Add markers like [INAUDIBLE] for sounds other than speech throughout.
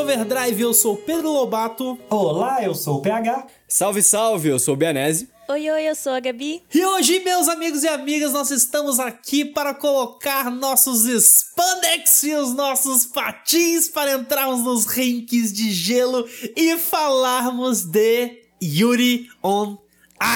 Overdrive, eu sou Pedro Lobato. Olá, eu sou o PH. Salve, salve, eu sou o Bianese. Oi, oi, eu sou a Gabi. E hoje, meus amigos e amigas, nós estamos aqui para colocar nossos spandex e os nossos patins para entrarmos nos rinks de gelo e falarmos de Yuri on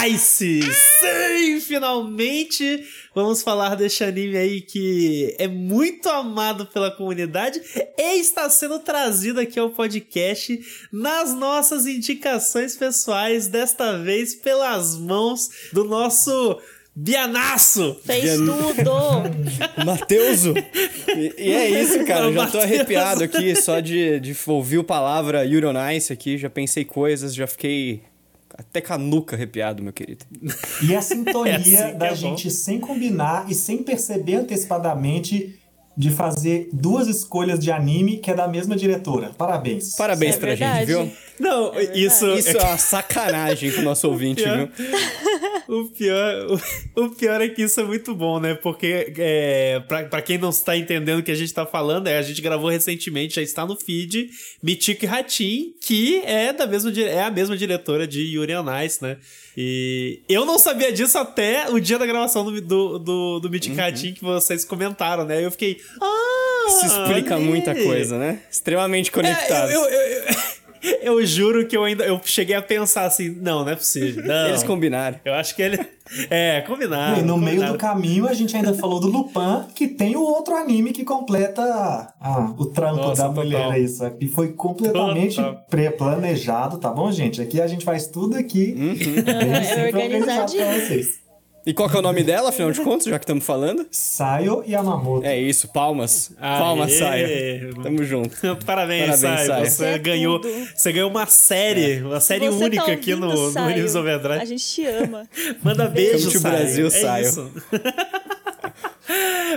Ice! Sim, finalmente vamos falar deste anime aí que é muito amado pela comunidade e está sendo trazido aqui ao podcast nas nossas indicações pessoais, desta vez pelas mãos do nosso Bianaço! Fez tudo! [LAUGHS] Mateuso! E, e, é isso, cara. já tô arrepiado aqui só de, de ouvir a palavra Yuri on Ice aqui. Já pensei coisas, já fiquei até canuca arrepiado, meu querido. E a sintonia [LAUGHS] é assim da é gente sem combinar e sem perceber antecipadamente de fazer duas escolhas de anime que é da mesma diretora. Parabéns. Parabéns é pra gente, viu? Não, é isso... Isso é uma sacanagem com o nosso [LAUGHS] ouvinte, [LAUGHS] o pior, viu? O pior, o, o, pior é que isso é muito bom, né? Porque, é, pra, pra quem não está entendendo o que a gente tá falando, é, a gente gravou recentemente, já está no feed, Mitiko Hatin, que é, da mesma, é a mesma diretora de Yuri on Ice, né? E eu não sabia disso até o dia da gravação do, do, do, do Mythic uhum. que vocês comentaram, né? Eu fiquei. Ah! Isso explica muita coisa, né? Extremamente conectado. É, eu, eu, eu, [LAUGHS] eu juro que eu ainda eu cheguei a pensar assim, não, não é possível. Não. Eles combinaram. Eu acho que ele é, combinaram. E no combinaram. meio do caminho a gente ainda [LAUGHS] falou do Lupin, que tem o outro anime que completa ah, o trampo Nossa, da mulher total. aí, sabe? E foi completamente pré-planejado, tá bom, gente? Aqui a gente faz tudo aqui uhum. é vocês. E qual que é o nome dela, afinal de contas, já que estamos falando? Sayo Yamamoto. É isso, palmas. Aê. Palmas, Sayo. Tamo junto. [LAUGHS] Parabéns, Parabéns Sayo. Você é ganhou, você ganhou uma série, é. uma série você única tá aqui no, no News Overdrive. A gente te ama. [LAUGHS] Manda beijo, Sayo. Brasil, é Sayo. Isso. [LAUGHS]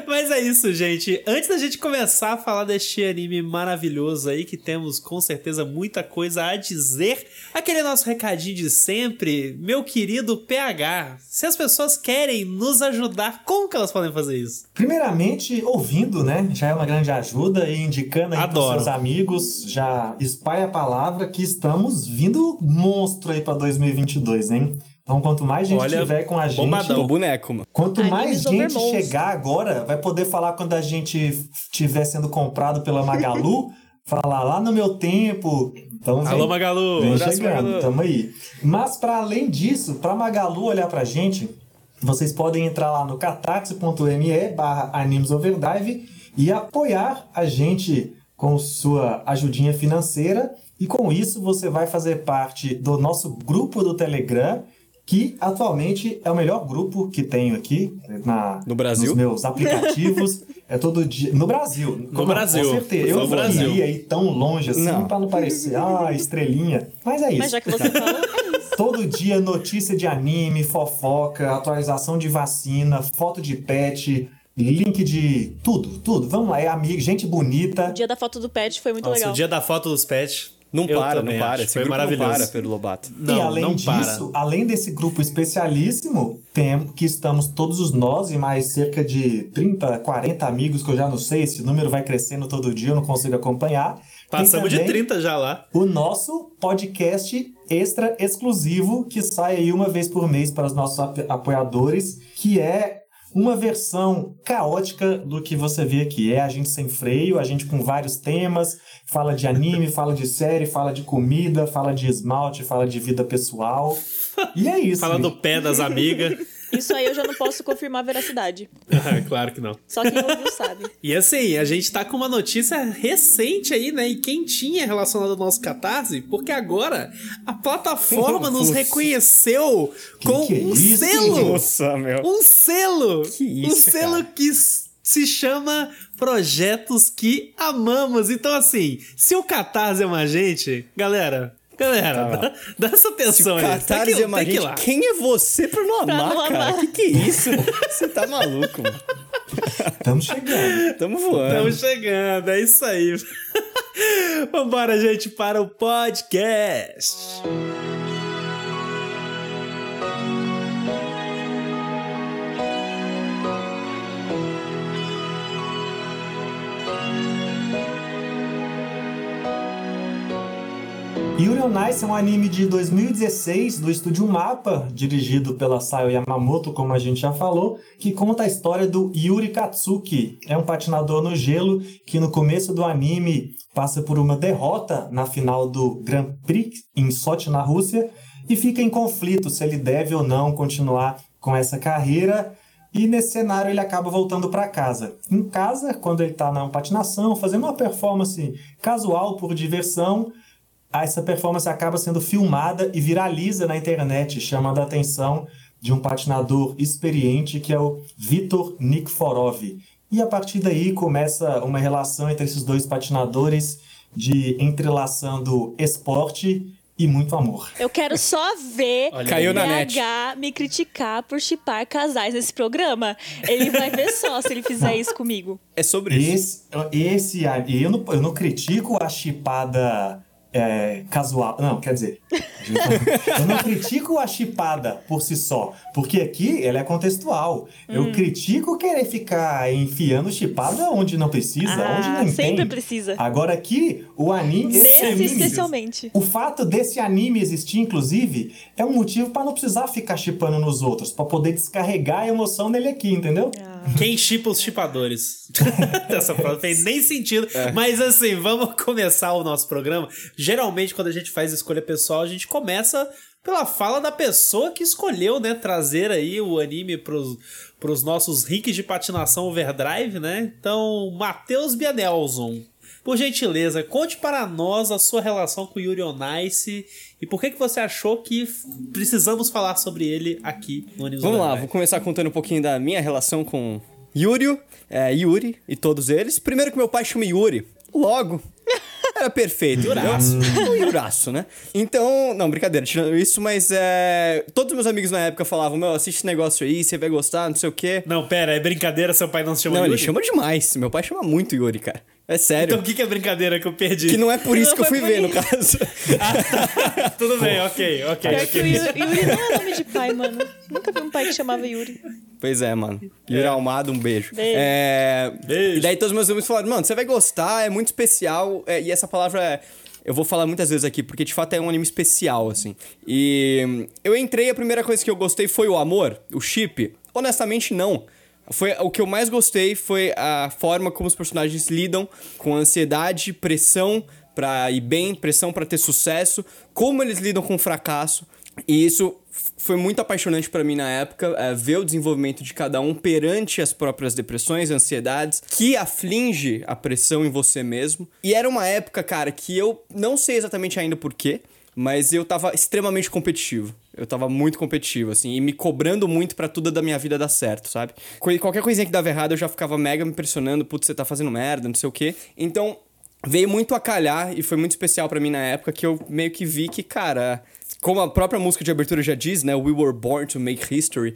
Mas é isso, gente. Antes da gente começar a falar deste anime maravilhoso aí, que temos com certeza muita coisa a dizer, aquele nosso recadinho de sempre, meu querido PH, se as pessoas querem nos ajudar, como que elas podem fazer isso? Primeiramente, ouvindo, né? Já é uma grande ajuda e indicando aí para seus amigos, já espalha a palavra que estamos vindo monstro aí para 2022, hein? Então, quanto mais gente Olha, tiver com a gente. Bombadão. boneco, mano. Quanto mais gente chegar agora, vai poder falar quando a gente estiver sendo comprado pela Magalu. [LAUGHS] falar lá no meu tempo. Então, Alô, vem, Magalu! Vem chegando, Magalu. tamo aí. Mas, para além disso, pra Magalu olhar pra gente, vocês podem entrar lá no catarse.me barra animesoverdrive e apoiar a gente com sua ajudinha financeira. E com isso, você vai fazer parte do nosso grupo do Telegram que atualmente é o melhor grupo que tenho aqui na, no Brasil? nos meus aplicativos. [LAUGHS] é todo dia. No Brasil. No Brasil. Com certeza. Eu não iria ir tão longe assim pra não parecer, ah, estrelinha. Mas é isso. Mas já que você falou, é isso. [LAUGHS] Todo dia notícia de anime, fofoca, atualização de vacina, foto de pet, link de tudo, tudo. Vamos lá, é amigo, gente bonita. O dia da foto do pet foi muito Nossa, legal. O dia da foto dos pets não eu para, não para. Esse Foi maravilhoso. Não para, Pedro Lobato. Não, e além disso, para. além desse grupo especialíssimo, tem, que estamos todos os nós e mais cerca de 30, 40 amigos, que eu já não sei, esse número vai crescendo todo dia, eu não consigo acompanhar. Passamos de 30 já lá. O nosso podcast extra exclusivo, que sai aí uma vez por mês para os nossos apoiadores, que é uma versão caótica do que você vê aqui. É a gente sem freio, a gente com vários temas, fala de anime, [LAUGHS] fala de série, fala de comida, fala de esmalte, fala de vida pessoal. E é isso. fala do pé das amigas. [LAUGHS] Isso aí eu já não posso confirmar a veracidade. [LAUGHS] claro que não. Só quem ouviu sabe. [LAUGHS] E assim, a gente tá com uma notícia recente aí, né? E quentinha relacionada ao nosso Catarse, porque agora a plataforma [LAUGHS] nos reconheceu que com que é um isso? selo. Nossa, meu. Um selo. Que isso, um selo cara? que se chama Projetos que Amamos. Então, assim, se o Catarse é uma gente, galera, Galera, Tá. dá, dá essa atenção aí. Catarse Tem que- é uma tem que ir lá. quem é você pra não Pra amar, não cara? amar. Que que é isso? Você tá maluco, mano. Estamos chegando. Tamo voando. Estamos chegando, é isso aí. [LAUGHS] Vambora, gente, para o podcast. Yuri on Ice é um anime de 2016 do estúdio Mapa, dirigido pela Sayo Yamamoto, como a gente já falou, que conta a história do Yuri Katsuki. É um patinador no gelo que no começo do anime passa por uma derrota na final do Grand Prix em Sochi, na Rússia, e fica em conflito se ele deve ou não continuar com essa carreira. E nesse cenário ele acaba voltando para casa. Em casa, quando ele está na patinação, fazendo uma performance casual por diversão, essa performance acaba sendo filmada e viraliza na internet, chamando a atenção de um patinador experiente que é o Vitor Nikforov. E a partir daí começa uma relação entre esses dois patinadores de entrelaçando esporte e muito amor. Eu quero só ver [LAUGHS] Olha Caiu o na net. me criticar por chipar casais nesse programa. Ele vai ver só se ele fizer isso comigo. É sobre isso. Esse, esse e eu não, eu não critico a chipada é, casual. Não, quer dizer, [LAUGHS] eu não critico a chipada por si só, porque aqui ela é contextual. Hum. Eu critico querer ficar enfiando chipada onde não precisa, Ah, onde não sempre tem. precisa. Agora aqui, o anime. esse Nesse anime- especialmente. O fato desse anime existir, inclusive, é um motivo para não precisar ficar chipando nos outros, para poder descarregar a emoção nele aqui, entendeu? Ah. Quem chipa os chipadores? [LAUGHS] Essa frase não fez nem sentido. É. Mas assim, vamos começar o nosso programa. Geralmente, quando a gente faz escolha pessoal, a gente começa pela fala da pessoa que escolheu, né? Trazer aí o anime pros, pros nossos rinks de patinação overdrive, né? Então, Matheus Bianelson. Por gentileza, conte para nós a sua relação com Yuri on Ice e por que, que você achou que precisamos falar sobre ele aqui no Animes Vamos lá, vou começar contando um pouquinho da minha relação com Yuri, é, Yuri e todos eles. Primeiro que meu pai chama Yuri. Logo. [LAUGHS] Era perfeito. Yuraço. Um Yuraço, né? Então, não, brincadeira, tirando isso, mas é. Todos meus amigos na época falavam: Meu, assiste esse negócio aí, você vai gostar, não sei o quê. Não, pera, é brincadeira, seu pai não se chama Não, Yuri? ele chama demais. Meu pai chama muito Yuri, cara. É sério. Então o que, que é brincadeira que eu perdi? Que não é por isso Não que eu fui ver, no isso. caso. [LAUGHS] Tudo bem, ok, ok. Pior que o ok. Yuri, Yuri não é nome de pai, mano. Nunca vi um pai que chamava Yuri. Pois é, mano. Yuri Almada, um beijo. Beijo. É... Beijo. E daí todos os meus amigos falaram, mano, você vai gostar, é muito especial. é, E essa palavra é... Eu vou falar muitas vezes aqui, porque de fato é um anime especial, assim. E eu entrei, a primeira coisa que eu gostei foi o amor, o chip. Honestamente, não. Foi, o que eu mais gostei foi a forma como os personagens lidam com ansiedade, pressão pra ir bem, pressão pra ter sucesso, como eles lidam com fracasso. E isso foi muito apaixonante pra mim na época, é, ver o desenvolvimento de cada um perante as próprias depressões, ansiedades, que aflige a pressão em você mesmo. E era uma época, cara, que eu não sei exatamente ainda porquê, mas eu tava extremamente competitivo. Eu tava muito competitivo, assim, e me cobrando muito pra tudo da minha vida dar certo, sabe? Qualquer coisinha que dava errado, eu já ficava mega me pressionando, putz, você tá fazendo merda, não sei o quê. Então, veio muito a calhar e foi muito especial pra mim na época que eu meio que vi que, cara, como a própria música de abertura já diz, né? We were born to make history.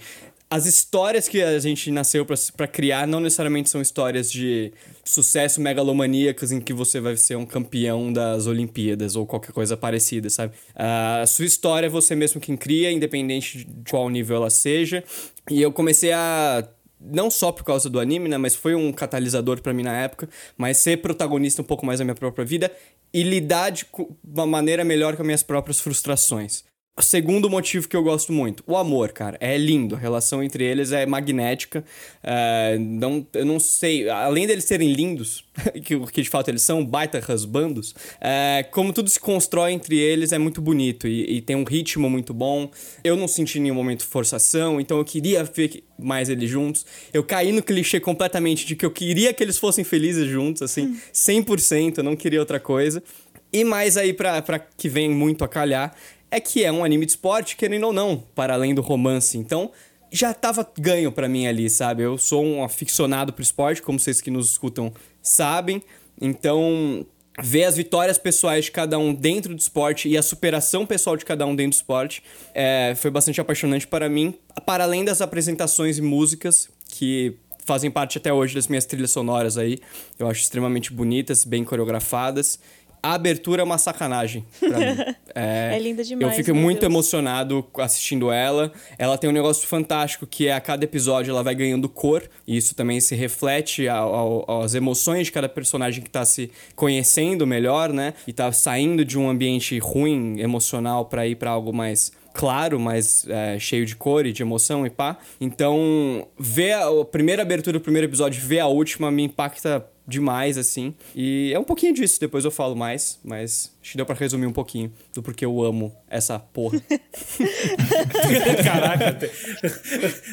As histórias que a gente nasceu pra criar não necessariamente são histórias de sucesso megalomaníacas em que você vai ser um campeão das Olimpíadas ou qualquer coisa parecida, sabe? a sua história é você mesmo quem cria, independente de qual nível ela seja. E eu comecei a não só por causa do anime, né, mas foi um catalisador pra mim na época, mas ser protagonista um pouco mais da minha própria vida e lidar de uma maneira melhor com as minhas próprias frustrações. Segundo motivo que eu gosto muito, o amor, cara, é lindo. A relação entre eles é magnética. É, não, eu não sei, além deles serem lindos, [LAUGHS] que, que de fato eles são baita rasbandos, é, como tudo se constrói entre eles é muito bonito e, e tem um ritmo muito bom. Eu não senti nenhum momento forçação, então eu queria ver mais eles juntos. Eu caí no clichê completamente de que eu queria que eles fossem felizes juntos, assim, 100%, eu não queria outra coisa. E mais aí pra, pra que vem muito a calhar, é que é um anime de esporte, querendo ou não, para além do romance. Então, já tava ganho pra mim ali, sabe? Eu sou um aficionado pro esporte, como vocês que nos escutam sabem. Então, ver as vitórias pessoais de cada um dentro do esporte e a superação pessoal de cada um dentro do esporte é, foi bastante apaixonante para mim, para além das apresentações e músicas que fazem parte até hoje das minhas trilhas sonoras aí. Eu acho extremamente bonitas, bem coreografadas. A abertura é uma sacanagem pra mim. [LAUGHS] É linda demais, Eu fico muito Deus. emocionado assistindo ela. Ela tem um negócio fantástico que é a cada episódio ela vai ganhando cor. E isso também se reflete ao- ao- às emoções de cada personagem que tá se conhecendo melhor, né? E tá saindo de um ambiente ruim, emocional, pra ir pra algo mais claro, mais é, cheio de cor e de emoção e pá. Então, ver a, a primeira abertura do primeiro episódio, ver a última, me impacta demais, assim. E é um pouquinho disso, depois eu falo mais, mas acho que deu pra resumir um pouquinho do porquê eu amo essa porra. [LAUGHS] Caraca, te-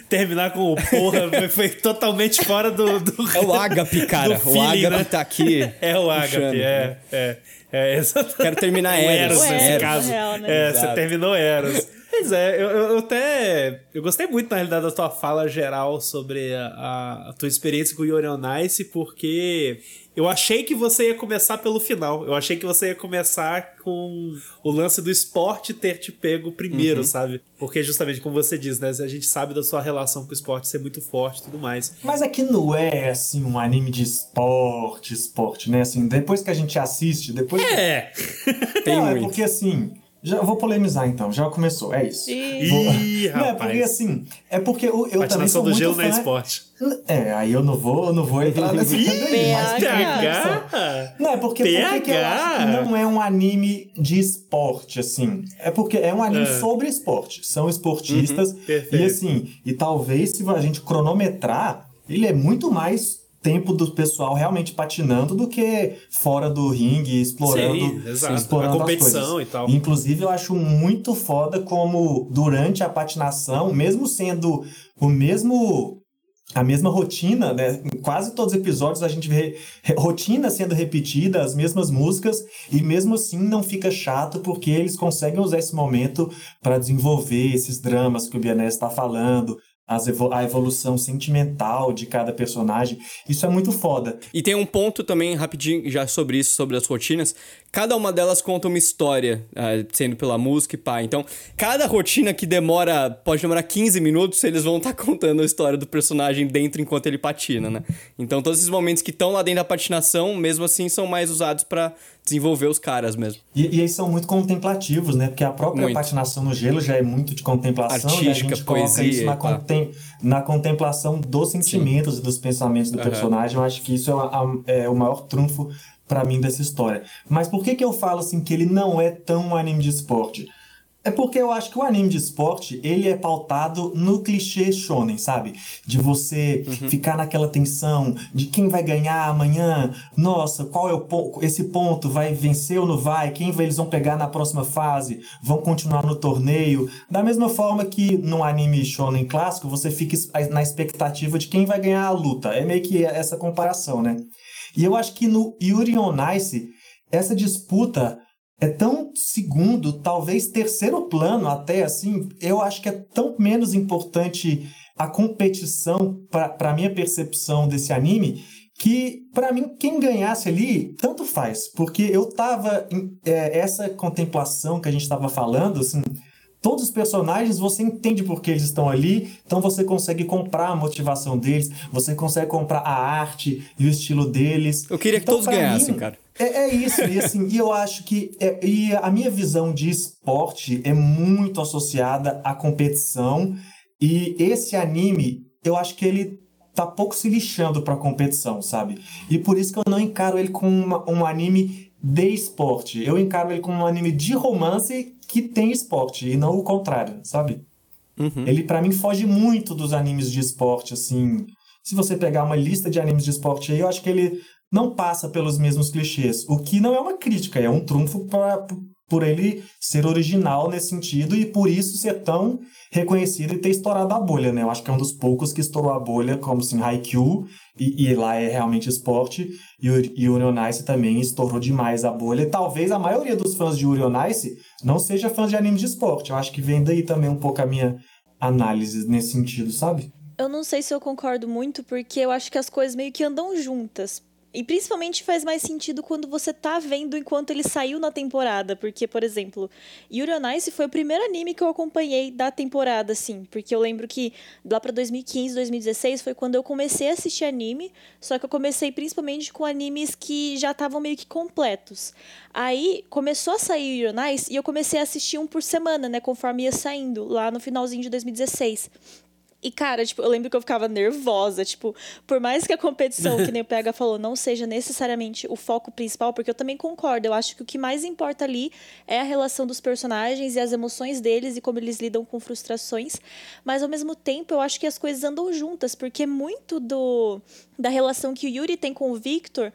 terminar com o porra foi, totalmente fora do. do É o ágape, cara. do o feeling, ágape né? tá aqui. É o ágape, puxando. é. É, é exatamente. Quero terminar O Eros. Eros, nesse Eros, caso. na real, né? É, você Exato. terminou Eros. Pois é, eu, eu- até. Eu gostei muito, na realidade, da tua fala geral sobre a, a- tua experiência com o Yuri on Ice, porque eu achei que você ia começar pelo final. Eu achei que você ia começar com o lance do esporte ter te pego primeiro, sabe? Porque, justamente, como você diz, né? A gente sabe da sua relação com o esporte ser muito forte e tudo mais. Mas aqui não é, assim, um anime de esporte, esporte, né? Assim, depois que a gente assiste, depois... É! [LAUGHS] Tem não, é muito. porque, assim... Já eu vou polemizar, então. Já começou, é isso. Ih. Vou- Ih, [LAUGHS] Não, é porque, assim... É porque eu, eu também Patinação sou do muito gelo fã... não é esporte. É, aí eu não vou, eu não vou entrar Ih, aí, mas. PH! Não, é porque, por que que eu acho que não é um anime de esporte, assim? É porque é um anime É. sobre esporte. São esportistas. perfeito. e assim, e talvez se a gente cronometrar, ele é muito mais tempo do pessoal realmente patinando do que fora do ringue, explorando, Sim, exato. explorando A competição as coisas. e tal. Inclusive, eu acho muito foda como durante a patinação, mesmo sendo o mesmo a mesma rotina, né? Em quase todos os episódios a gente vê rotina sendo repetida, as mesmas músicas, e mesmo assim não fica chato porque eles conseguem usar esse momento para desenvolver esses dramas que o Bianese está falando, a evolução sentimental de cada personagem. Isso é muito foda. E tem um ponto também, rapidinho, já sobre isso, sobre as rotinas. Cada uma delas conta uma história, ah, sendo pela música e pá. Então, cada rotina que demora, pode demorar 15 minutos, eles vão estar [LAUGHS] contando a história do personagem dentro enquanto ele patina, né? Então, todos esses momentos que estão lá dentro da patinação, mesmo assim, são mais usados pra desenvolver os caras mesmo. E, e eles são muito contemplativos, né? Porque a própria Muito. patinação no gelo já é muito de contemplação. a Artística, gente coloca poesia isso na, contem- na contemplação dos sentimentos e dos pensamentos do Aham. personagem. Eu acho que isso é, é o maior trunfo pra mim dessa história. Mas por que, que eu falo assim que ele não é tão um anime de esporte? É porque eu acho que o anime de esporte, ele é pautado no clichê shonen, sabe? De você ficar naquela tensão de quem vai ganhar amanhã, nossa, qual é o ponto, esse ponto, vai vencer ou não vai, quem vai, eles vão pegar na próxima fase, vão continuar no torneio. Da mesma forma que no anime shonen clássico, você fica na expectativa de quem vai ganhar a luta. É meio que essa comparação, né? E eu acho que no Yuri on Ice, essa disputa é tão segundo, talvez terceiro plano até assim, eu acho que é tão menos importante a competição para minha percepção desse anime que para mim quem ganhasse ali tanto faz, porque eu tava é, essa contemplação que a gente estava falando, assim, todos os personagens você entende por que eles estão ali, então você consegue comprar a motivação deles, você consegue comprar a arte e o estilo deles. Eu queria que Então, todos ganhassem, mim, cara. é, é isso, e assim, e eu acho que é- e a minha visão de esporte é muito associada à competição e esse anime, eu acho que ele tá pouco se lixando pra competição, sabe? E por isso que eu não encaro ele como uma- um anime de esporte. Eu encaro ele como um anime de romance que tem esporte e não o contrário, sabe? Ele pra mim foge muito dos animes de esporte, assim. Se você pegar uma lista de animes de esporte aí, eu acho que ele não passa pelos mesmos clichês. O que não é uma crítica, é um trunfo pra, por ele ser original nesse sentido e por isso ser tão reconhecido e ter estourado a bolha, né? Eu acho que é um dos poucos que estourou a bolha, como assim, Haikyuu, e, e lá é realmente esporte, e o e Ice também estourou demais a bolha. Talvez a maioria dos fãs de Yuri on Ice não seja fã de anime de esporte. Eu acho que vem daí também um pouco a minha análise nesse sentido, sabe? Eu não sei se eu concordo muito, porque eu acho que as coisas meio que andam juntas. E principalmente faz mais sentido quando você tá vendo enquanto ele saiu na temporada. Porque, por exemplo, Yuri on Ice foi o primeiro anime que eu acompanhei da temporada, assim. Porque eu lembro que lá pra 2015, 2016 foi quando eu comecei a assistir anime. Só que eu comecei principalmente com animes que já estavam meio que completos. Aí começou a sair Yuri on Ice e eu comecei a assistir um por semana, né? Conforme ia saindo, lá no finalzinho de 2016. E, cara, tipo, eu lembro que eu ficava nervosa. Tipo, por mais que a competição, que nem o PH falou, não seja necessariamente o foco principal, porque eu também concordo. Eu acho que o que mais importa ali é a relação dos personagens e as emoções deles e como eles lidam com frustrações. Mas, ao mesmo tempo, eu acho que as coisas andam juntas, porque muito do da relação que o Yuri tem com o Victor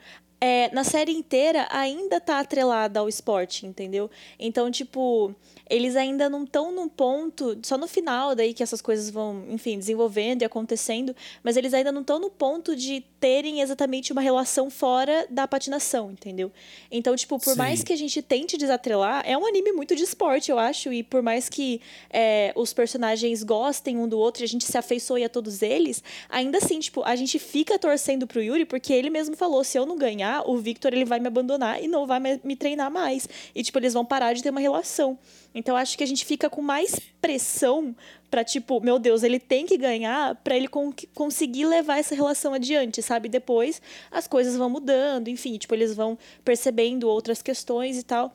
é, na série inteira ainda tá atrelada ao esporte, entendeu? Então, tipo, eles ainda não estão num ponto, só no final daí que essas coisas vão, enfim, desenvolvendo e acontecendo, mas eles ainda não estão no ponto de terem exatamente uma relação fora da patinação, entendeu? Então, tipo, por Sim. mais que a gente tente desatrelar, é um anime muito de esporte, eu acho, e por mais que é, os personagens gostem um do outro e a gente se afeiçoe a todos eles, ainda assim, tipo, a gente fica torcendo pro Yuri porque ele mesmo falou, se eu não ganhar, o Victor ele vai me abandonar e não vai me treinar mais. E, tipo, eles vão parar de ter uma relação. Então acho que a gente fica com mais pressão para tipo, meu Deus, ele tem que ganhar para ele con conseguir levar essa relação adiante, sabe? Depois as coisas vão mudando, enfim, tipo, eles vão percebendo outras questões e tal.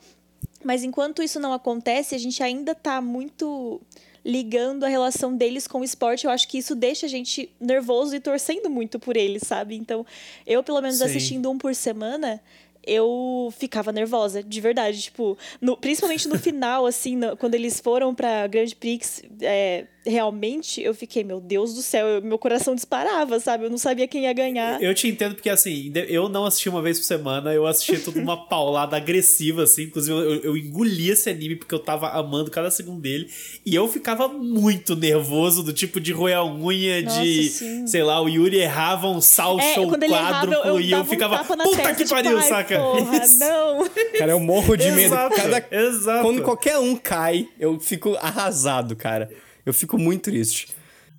Mas enquanto isso não acontece, a gente ainda tá muito ligando a relação deles com o esporte, eu acho que isso deixa a gente nervoso e torcendo muito por eles, sabe? Então, eu, pelo menos, Sim. assistindo um por semana, eu ficava nervosa, de verdade. Tipo, no, principalmente no final, assim, no, quando eles foram pra Grand Prix, é, realmente eu fiquei, meu Deus do céu, eu, meu coração disparava, sabe? Eu não sabia quem ia ganhar. Eu te entendo porque, assim, eu não assisti uma vez por semana, eu assisti tudo uma [LAUGHS] paulada agressiva, assim. Inclusive, eu, eu engoli esse anime porque eu tava amando cada segundo dele. E eu ficava muito nervoso, do tipo de roer a unha, Nossa, de, sim. sei lá, o Yuri errava um salto é, quadro errava, eu, e eu ficava, um puta que tipo, pariu, saca? Porra, [LAUGHS] não. Cara, eu morro de medo. Cada, exato. Quando qualquer um cai, eu fico arrasado, cara. Eu fico muito triste.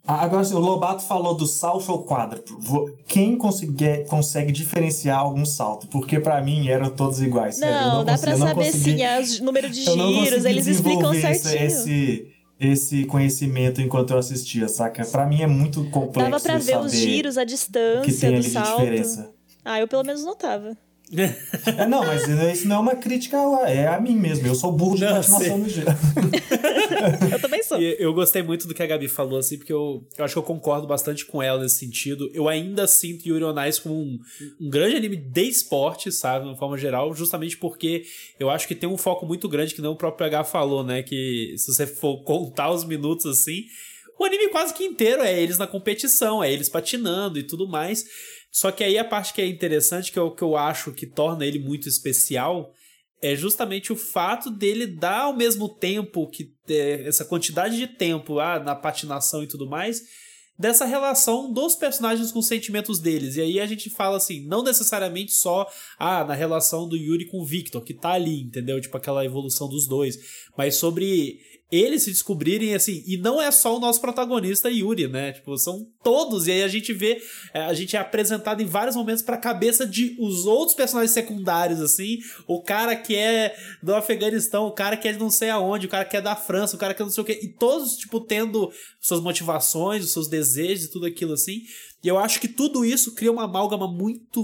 Agora, o Lobato falou do salto ou quádruplo. Quem consegue, consegue diferenciar algum salto? Porque para mim eram todos iguais. Não, não dá para saber sim. É o número de giros, eles explicam certinho. Esse, esse conhecimento enquanto eu assistia, saca? Para mim é muito complexo. Dava pra ver os giros, a distância que tem do salto. diferença. Ah, eu pelo menos notava. É, não, mas isso não é uma crítica, é a mim mesmo. Eu sou burro de não, patinação no gelo. eu também sou. E eu gostei muito do que a Gabi falou, assim, porque eu, eu acho que eu concordo bastante com ela nesse sentido. Eu ainda sinto Yuri on Ice como um, um grande anime de esporte, sabe, de uma forma geral, justamente porque eu acho que tem um foco muito grande, que não o próprio H falou, né, que se você for contar os minutos assim, o anime quase que inteiro é eles na competição, é eles patinando e tudo mais. Só que aí a parte que é interessante, que é o que eu acho que torna ele muito especial, é justamente o fato dele dar ao mesmo tempo que é, essa quantidade de tempo ah, na patinação e tudo mais, dessa relação dos personagens com os sentimentos deles. E aí a gente fala assim, não necessariamente só ah, na relação do Yuri com o Victor, que tá ali, entendeu? Tipo aquela evolução dos dois, mas sobre eles se descobrirem assim, e não é só o nosso protagonista Yuri, né? Tipo, são todos, e aí a gente vê, é, a gente é apresentado em vários momentos pra cabeça de os outros personagens secundários, assim, o cara que é do Afeganistão, o cara que é de não sei aonde, o cara que é da França, o cara que é não sei o quê, e todos, tipo, tendo suas motivações, os seus desejos e tudo aquilo assim. E eu acho que tudo isso cria uma amálgama muito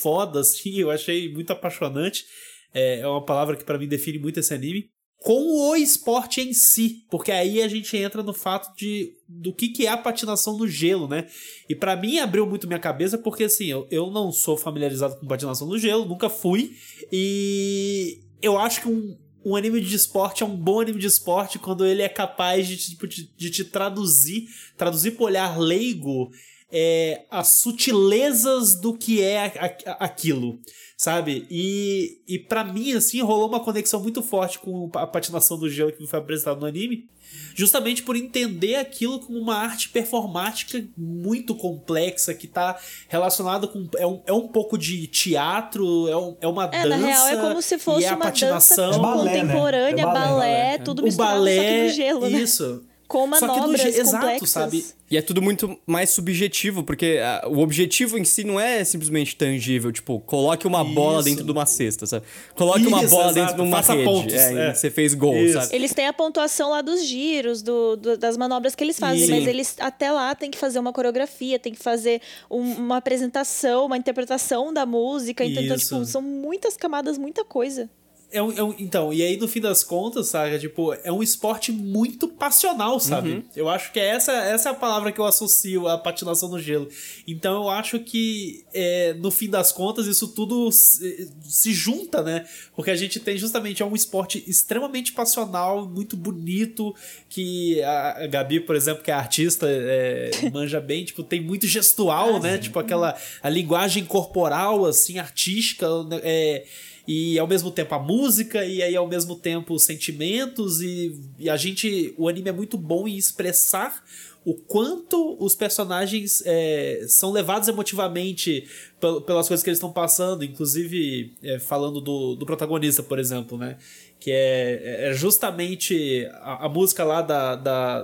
foda, assim, [LAUGHS] eu achei muito apaixonante. É, é uma palavra que para mim define muito esse anime com o esporte em si, porque aí a gente entra no fato de do que, que é a patinação no gelo, né? E para mim abriu muito minha cabeça, porque assim, eu, eu não sou familiarizado com patinação no gelo, nunca fui, e eu acho que um, um anime de esporte é um bom anime de esporte quando ele é capaz de, tipo, de, de te traduzir, traduzir pro olhar leigo é, as sutilezas do que é a, a, aquilo sabe? E, e para mim, assim, rolou uma conexão muito forte com a patinação do gelo que foi apresentado no anime, justamente por entender aquilo como uma arte performática muito complexa, que tá relacionada com. É um, é um pouco de teatro, é, um, é uma é, dança. Na real, é como se fosse é uma patinação. dança é balé, contemporânea, né? balé, balé, tudo misturado, o balé, só que no gelo, né? Isso. Com Só que do manobras je- exato, complexas. sabe? E é tudo muito mais subjetivo, porque ah, o objetivo em si não é simplesmente tangível. Tipo, coloque uma bola Isso. dentro de uma cesta, sabe? Coloque uma Isso, bola exato. dentro de uma Faça rede. pontos, é, é. e você fez gol, Isso. sabe? Eles têm a pontuação lá dos giros, do, do- das manobras que eles fazem, mas eles até lá tem que fazer uma coreografia, tem que fazer um- uma apresentação, uma interpretação da música. Então, então, tipo, são muitas camadas, muita coisa. É um, é um- então, e aí no fim das contas, sabe, tipo, é um esporte muito passional, sabe? Uhum. Eu acho que essa, essa é a palavra que eu associo à patinação no gelo. Então eu acho que é, no fim das contas isso tudo se, se junta, né? Porque a gente tem justamente é um esporte extremamente passional, muito bonito, que a, a Gabi, por exemplo, que é artista, é, [LAUGHS] manja bem, tipo, tem muito gestual, né? Tipo, aquela a linguagem corporal, assim, artística, é, e ao mesmo tempo a música, e aí ao mesmo tempo os sentimentos, e, e a gente. O anime é muito bom em expressar o quanto os personagens é, são levados emotivamente pel- pelas coisas que eles estão passando, inclusive é, falando do, do protagonista, por exemplo, né? Que é, é justamente a, a música lá da, da,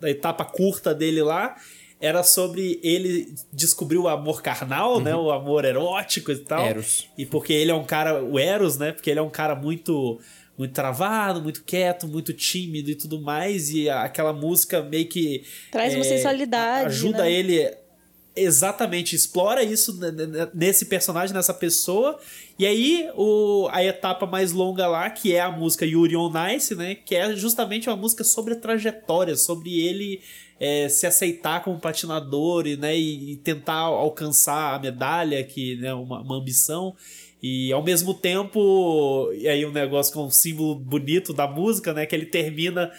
da etapa curta dele lá era sobre ele descobrir o amor carnal, né? O amor erótico e tal. Eros. E porque ele é um cara, o Eros, né? Porque ele é um cara muito muito travado, muito quieto, muito tímido e tudo mais. E aquela música meio que. Traz uma é, sensualidade, Ajuda né? ele. Exatamente, explora isso ne- ne- nesse personagem, nessa pessoa. E aí, o, a etapa mais longa lá, que é a música Yuri on Ice, né? Que é justamente uma música sobre a trajetória, sobre ele é, se aceitar como patinador e, né, e, tentar alcançar a medalha, que é né, uma, uma ambição. E ao mesmo tempo, e aí um negócio com um símbolo bonito da música, né? Que ele termina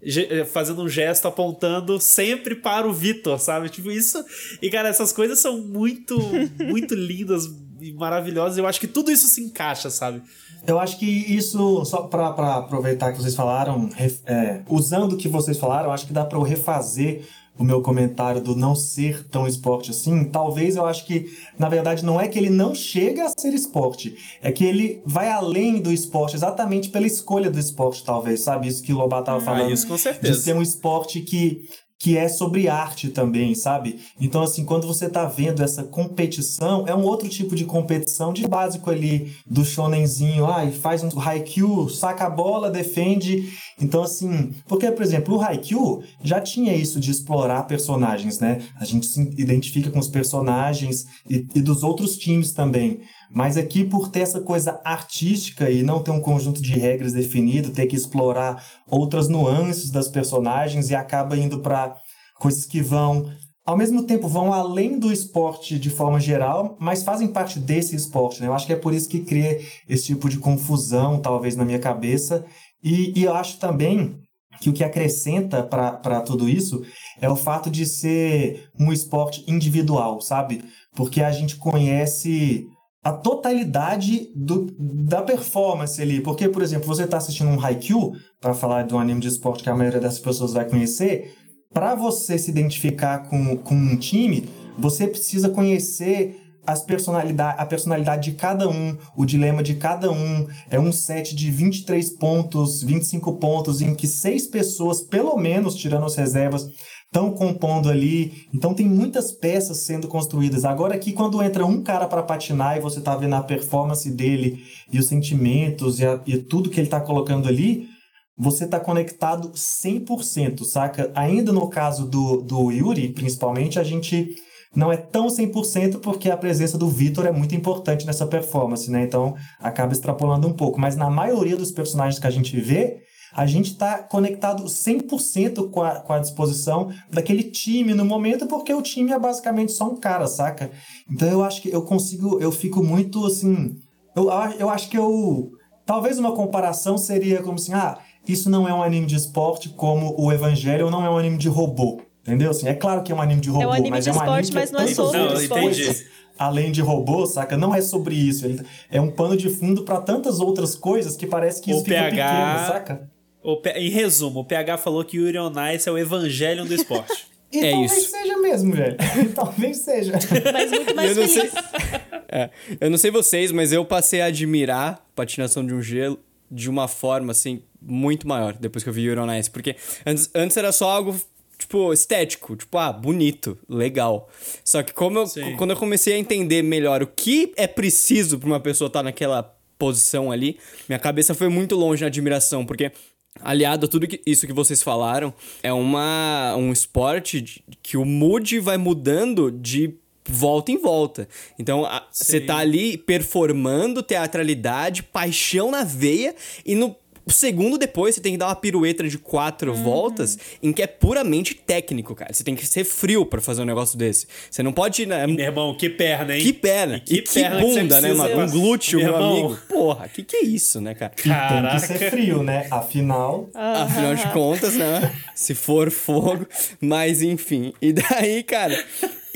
eh, fazendo um gesto apontando sempre para o Vitor, sabe? Tipo isso. E cara, essas coisas são muito, [LAUGHS] muito lindas e maravilhosas. Eu acho que tudo isso se encaixa, sabe? Eu acho que isso, só pra, pra aproveitar que vocês falaram, é, usando o que vocês falaram, eu acho que dá pra eu refazer o meu comentário do não ser tão esporte assim. Talvez eu acho que, na verdade, não é que ele não chega a ser esporte, é que ele vai além do esporte, exatamente pela escolha do esporte, talvez, sabe? Isso que o Lobato tava falando. isso com De certeza. ser um esporte que, que é sobre arte também, sabe? Então, assim, quando você tá vendo essa competição, é um outro tipo de competição de básico ali do shonenzinho, ah, e faz um haikyuu, saca a bola, defende. Então, assim, porque, por exemplo, o haikyuu já tinha isso de explorar personagens, né? A gente se identifica com os personagens e, e dos outros times também. Mas aqui, por ter essa coisa artística e não ter um conjunto de regras definido, ter que explorar outras nuances das personagens e acaba indo para coisas que vão, ao mesmo tempo, vão além do esporte de forma geral, mas fazem parte desse esporte. Né? Eu acho que é por isso que cria esse tipo de confusão, talvez, na minha cabeça. E, e eu acho também que o que acrescenta para tudo isso é o fato de ser um esporte individual, sabe? Porque a gente conhece a totalidade do, da performance ali. Porque, por exemplo, você está assistindo um Haikyuu, para falar de um anime de esporte que a maioria das pessoas vai conhecer, para você se identificar com, com um time, você precisa conhecer as personalidade, a personalidade de cada um, o dilema de cada um. É um set de 23 pontos, 25 pontos, em que seis pessoas, pelo menos, tirando as reservas, estão compondo ali. Então tem muitas peças sendo construídas. Agora aqui, quando entra um cara para patinar e você tá vendo a performance dele e os sentimentos e, a- e tudo que ele tá colocando ali, você tá conectado 100%, saca? Ainda no caso do, do Yuri, principalmente, a gente não é tão 100% porque a presença do Vitor é muito importante nessa performance, né? Então acaba extrapolando um pouco. Mas na maioria dos personagens que a gente vê, a gente está conectado 100% com a, com a disposição daquele time no momento, porque o time é basicamente só um cara, saca? Então eu acho que eu consigo, eu fico muito assim. Eu, eu acho que eu. Talvez uma comparação seria como assim: ah, isso não é um anime de esporte como o Evangelho não é um anime de robô. Entendeu? Assim, é claro que é um anime de robô, um anime mas de é um anime esporte, que mas não é tantas sobre outras esporte. além de robô, saca? Não é sobre isso. É um pano de fundo para tantas outras coisas que parece que O isso fica PH pequeno, saca? O P- em resumo, o PH falou que Yuri on Ice é o Evangelion do esporte. [LAUGHS] E É talvez isso. seja mesmo, velho. [LAUGHS] talvez seja. Mas muito mais eu não feliz. sei. [LAUGHS] É, eu não sei vocês, mas eu passei a admirar patinação de um gelo de uma forma assim muito maior depois que eu vi Yuri on Ice. Porque antes, antes era só algo, tipo, estético. Tipo, ah, bonito, legal. Só que como eu, quando eu comecei a entender melhor o que é preciso pra uma pessoa estar naquela posição ali, minha cabeça foi muito longe na admiração. Porque aliado a tudo que- isso que vocês falaram, é uma, um esporte de- que o mood vai mudando de volta em volta. Então, você tá ali performando teatralidade, paixão na veia e no segundo depois você tem que dar uma pirueta de quatro voltas em que é puramente técnico, cara. Você tem que ser frio pra fazer um negócio desse. Você não pode, né, Meu irmão, que perna, hein? que perna. E que E que, perna que bunda, né, precisa, mano? Um glúteo, Meu meu, amigo. Porra, que que é isso, né, cara? Tem que Caraca. ser frio, né? Afinal, Afinal de contas, né? Se for fogo. [LAUGHS] Mas enfim. E daí, cara.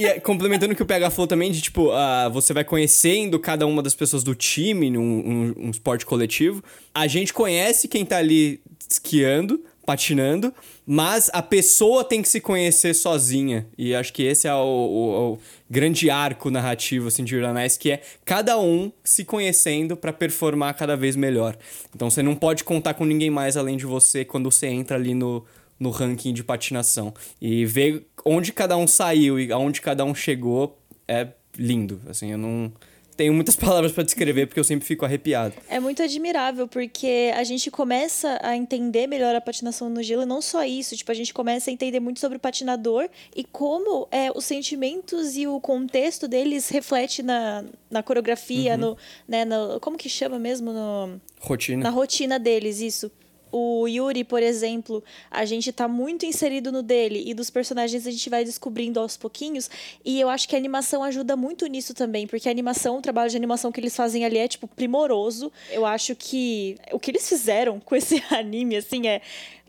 E é, complementando o que o PH falou também, de tipo, ah, você vai conhecendo cada uma das pessoas do time num um, um esporte coletivo. A gente conhece quem tá ali esquiando, patinando, mas a pessoa tem que se conhecer sozinha. E acho que esse é o, o- o grande arco narrativo assim, de Uranais, que é cada um se conhecendo pra performar cada vez melhor. Então você não pode contar com ninguém mais além de você quando você entra ali no, no ranking de patinação. E ver onde cada um saiu e aonde cada um chegou é lindo. Assim, eu não tenho muitas [LAUGHS] palavras pra descrever porque eu sempre fico arrepiado. É muito admirável, porque a gente começa a entender melhor a patinação no gelo, e não só isso, tipo, a gente começa a entender muito sobre o patinador e como é, os sentimentos e o contexto deles reflete na, na coreografia, no, né, no, como que chama mesmo? No, Rotina. na rotina deles, isso. O Yuri, por exemplo, a gente tá muito inserido no dele e dos personagens a gente vai descobrindo aos pouquinhos. E eu acho que a animação ajuda muito nisso também, porque a animação, o trabalho de animação que eles fazem ali é, tipo, primoroso. Eu acho que o que eles fizeram com esse [LAUGHS] anime, assim, é.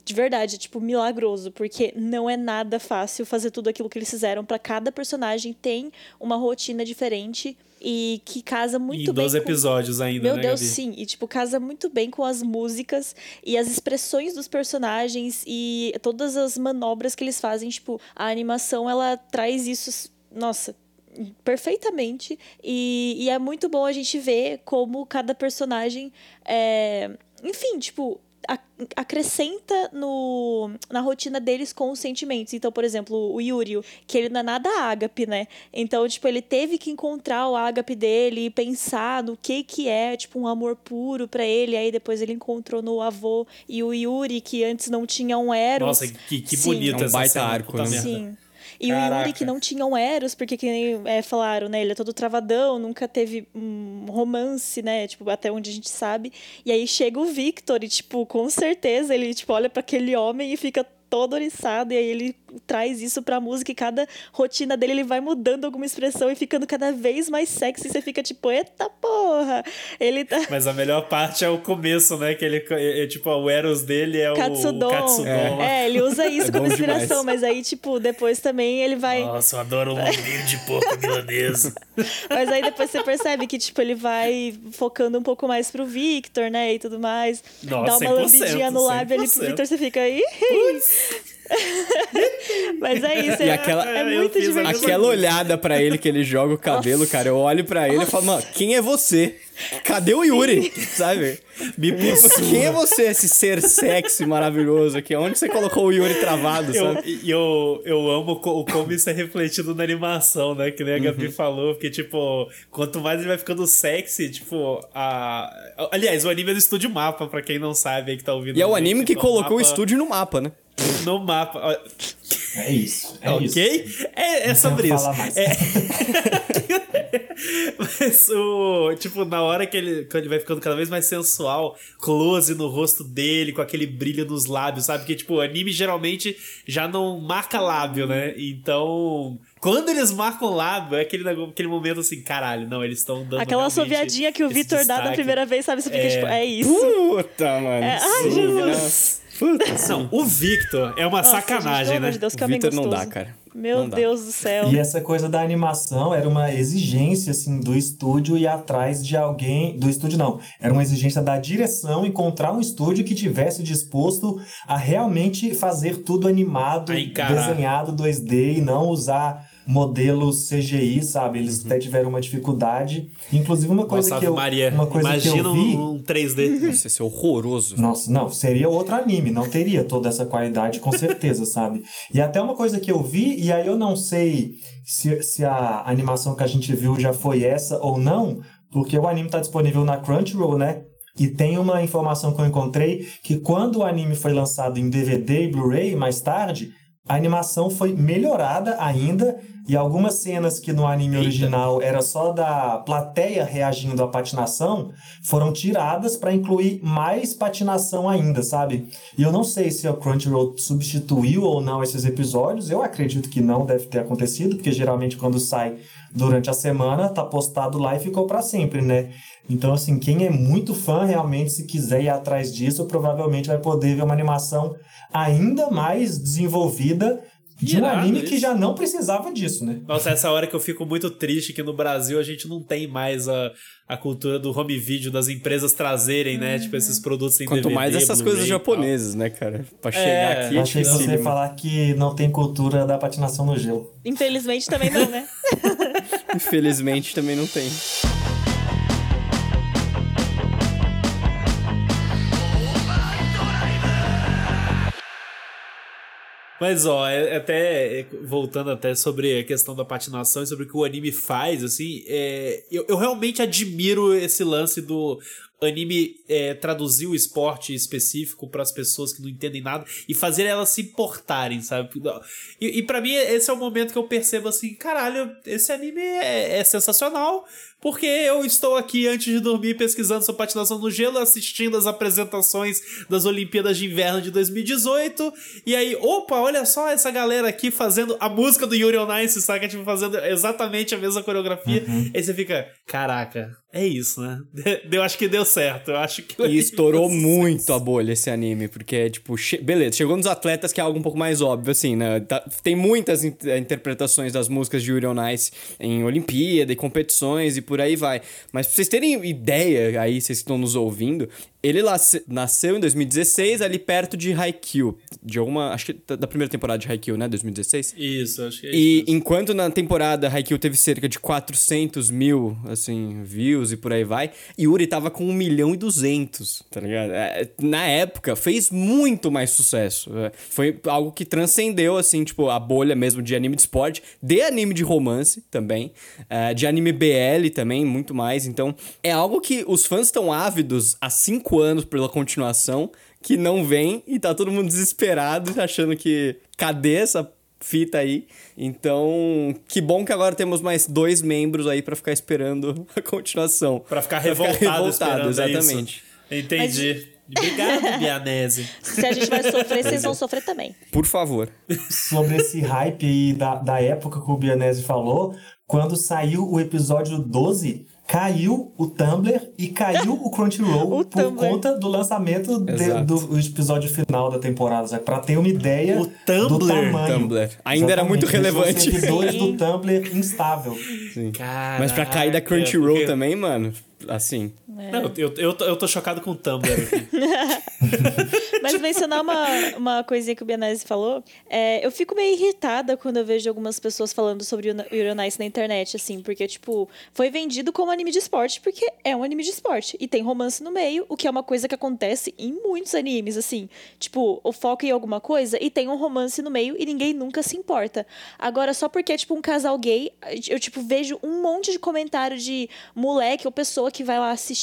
De verdade, é, tipo, milagroso, porque não é nada fácil fazer tudo aquilo que eles fizeram. Pra cada personagem tem uma rotina diferente e que casa muito em bem. 12 com- episódios ainda, meu né, Deus, Gabi? sim. E, tipo, casa muito bem com as músicas e as expressões dos personagens e todas as manobras que eles fazem. Tipo, a animação, ela traz isso, nossa, perfeitamente. E, e é muito bom a gente ver como cada personagem é... Enfim, tipo... acrescenta no, na rotina deles com os sentimentos. Então, por exemplo, o Yuri, que ele não é nada ágape, né? Então, tipo, ele teve que encontrar o ágape dele e pensar no que que é, tipo, um amor puro pra ele. Aí depois ele encontrou no avô e o Yuri, que antes não tinha um Eros. Nossa, que, que É um essa baita arco, né? Sim. E o Caraca. Yuri que não tinha um Eros, porque que nem é, falaram, né? Ele é todo travadão, nunca teve um romance, né? Tipo, até onde a gente sabe. E aí chega o Victor e, tipo, com certeza ele, tipo, olha pra aquele homem e fica todo oriçado. E aí ele traz isso pra música e cada rotina dele ele vai mudando alguma expressão e ficando cada vez mais sexy. E você fica tipo, eita porra! Ele tá. [LAUGHS] Mas a melhor parte é o começo, né? Que ele, é, é, tipo, o Eros dele é Katsudon. o Katsudon. É, ele usa [LAUGHS] isso É como bom inspiração, demais. mas aí, tipo, depois também ele vai. Nossa, eu adoro o lombinho de porco milanesa. [LAUGHS] Mas aí depois você percebe que, tipo, ele vai focando um pouco mais pro Victor, né? E tudo mais. Nossa, Dá uma 100%, lambidinha no lábio ali pro 100%. Victor, você fica aí. [LAUGHS] Mas é isso. E é, aquela- é Eu muito divertido. Aquela olhada pra ele que ele joga o cabelo, Nossa. cara, eu olho pra ele e falo, mano, quem é você? Cadê o Yuri? [LAUGHS] Sabe? Me Quem é você, esse ser sexy maravilhoso aqui? Onde você colocou o Yuri travado, Eu, sabe? e eu, eu amo co- como isso é refletido na animação, né? Que nem a Gabi Uhum. falou, porque, tipo, quanto mais ele vai ficando sexy, tipo, a. Aliás, o anime é do Estúdio Mapa, pra quem não sabe aí que tá ouvindo. E é o anime que então, colocou o mapa- estúdio no mapa, né? No mapa. É isso. É isso. ok? É, é Não sobre isso. É. [LAUGHS] Mas o. Tipo, na hora que ele, quando ele vai ficando cada vez mais sensual, close no rosto dele, com aquele brilho nos lábios, sabe? Porque, tipo, o anime geralmente já não marca lábio, né? Então. Quando eles marcam lábio, é aquele, aquele momento assim, caralho, não, eles estão dando. Aquela soviadinha que o esse Victor dá da destaque. primeira vez, sabe? Você fica É. tipo, é isso. Puta, mano. É, ai, Sim, Jesus. Puta, Não, o Victor é uma Nossa, gente, sacanagem, amor né? de Deus, O Victor não dá, cara. Meu Não dá. Deus do céu. E essa coisa da animação era uma exigência assim do estúdio ir atrás de alguém, do estúdio não, era uma exigência da direção encontrar um estúdio que tivesse disposto a realmente fazer tudo animado, desenhado 2D e não usar modelos CGI, sabe? Eles até tiveram uma dificuldade. Inclusive, uma coisa Nossa, que eu. Maria, uma coisa imagina que eu vi. um, um 3D. Nossa, isso é horroroso. Nossa, não, seria outro anime, não teria toda essa qualidade, com certeza, sabe? E até uma coisa que eu vi, e aí eu não sei se, se a animação que a gente viu já foi essa ou não, porque o anime tá disponível na Crunchyroll, né? E tem uma informação que eu encontrei que quando o anime foi lançado em DVD e Blu-ray mais tarde, a animação foi melhorada ainda e algumas cenas que no anime original era só da plateia reagindo à patinação foram tiradas para incluir mais patinação ainda, sabe? E eu não sei se a Crunchyroll substituiu ou não esses episódios. Eu acredito que não deve ter acontecido, porque geralmente quando sai durante a semana tá postado lá e ficou para sempre, né? Então, assim, quem é muito fã realmente, se quiser ir atrás disso, provavelmente vai poder ver uma animação ainda mais desenvolvida de um anime isso. que já não precisava disso, né? Nossa, essa hora que eu fico muito triste que no Brasil a gente não tem mais a, a cultura do home video, das empresas trazerem, né? Tipo, esses produtos em Quanto DVD, mais essas coisas japonesas, né, cara? Pra chegar É, aqui é Achei que você difícil. falar que não tem cultura da patinação no gelo. Infelizmente também não, né? Infelizmente também não tem. Mas, ó, é- até é, voltando até sobre a questão da patinação e sobre o que o anime faz, assim, é, eu, eu realmente admiro esse lance do anime é, traduzir o esporte específico para as pessoas que não entendem nada e fazer elas se importarem, sabe? E, e para mim, esse é o momento que eu percebo assim: caralho, esse anime é, é sensacional. Porque eu estou aqui antes de dormir pesquisando sobre patinação no gelo, assistindo as apresentações das Olimpíadas de Inverno de 2018. E aí, opa, olha só essa galera aqui fazendo a música do Yuri on Ice, saca? Tipo, fazendo exatamente a mesma coreografia. Aí você fica, caraca, é isso, né? [LAUGHS] Eu acho que deu certo. Eu acho que. E estourou muito a bolha esse anime, porque, tipo, che- beleza, chegou nos atletas que é algo um pouco mais óbvio, assim, né? Tá- tem muitas in- eh, interpretações das músicas de Yuri on Ice em Olimpíada e competições e por aí vai. Mas pra vocês terem ideia, aí, vocês que estão nos ouvindo, ele nasceu em 2016, ali perto de Haikyuu, de alguma, acho que da primeira temporada de Haikyuu, né? 2016? Isso, acho que é E isso. mesmo. enquanto na temporada Haikyuu teve cerca de 400 mil, assim, views e por aí vai, Yuri tava com 1 milhão e 200, tá ligado? É, Na época, fez muito mais sucesso. É, Foi algo que transcendeu, assim, tipo, a bolha mesmo de anime de esporte, de anime de romance também, é, de anime BL também, muito mais. Então, é algo que os fãs estão ávidos há 5 anos pela continuação, que não vem e tá todo mundo desesperado, achando que cadê essa fita aí. Então, que bom que agora temos mais dois membros aí pra ficar esperando a continuação. Pra ficar revoltado, revoltado, esperando, é isso. exatamente. Entendi. Obrigado, Bianese. [LAUGHS] Se a gente vai sofrer, vocês vão sofrer também. Por favor. Sobre esse hype aí da, da época que o Bianese falou, quando saiu o episódio 12, caiu o Tumblr e caiu o Crunchyroll [LAUGHS] O por Tumblr. conta do lançamento de- do episódio final da temporada, sabe? pra ter uma ideia O do Tumblr. tamanho. Tumblr. Ainda era muito Exatamente, relevante. Sim. do [LAUGHS] Tumblr instável. Caraca, Mas pra cair da Crunchyroll porque- também, mano, assim. Não, eu, eu, tô, eu tô chocado com o Tumblr aqui. [LAUGHS] Mas mencionar uma, uma coisinha que o Bianese falou, é, eu fico meio irritada quando eu vejo algumas pessoas falando sobre o Yuri on Ice na internet, assim, porque, tipo, foi vendido como anime de esporte, porque é um anime de esporte. E tem romance no meio, o que é uma coisa que acontece em muitos animes, assim. Tipo, o foco em alguma coisa e tem um romance no meio e ninguém nunca se importa. Agora, só porque é, tipo, um casal gay, eu, tipo, vejo um monte de comentário de moleque ou pessoa que vai lá assistir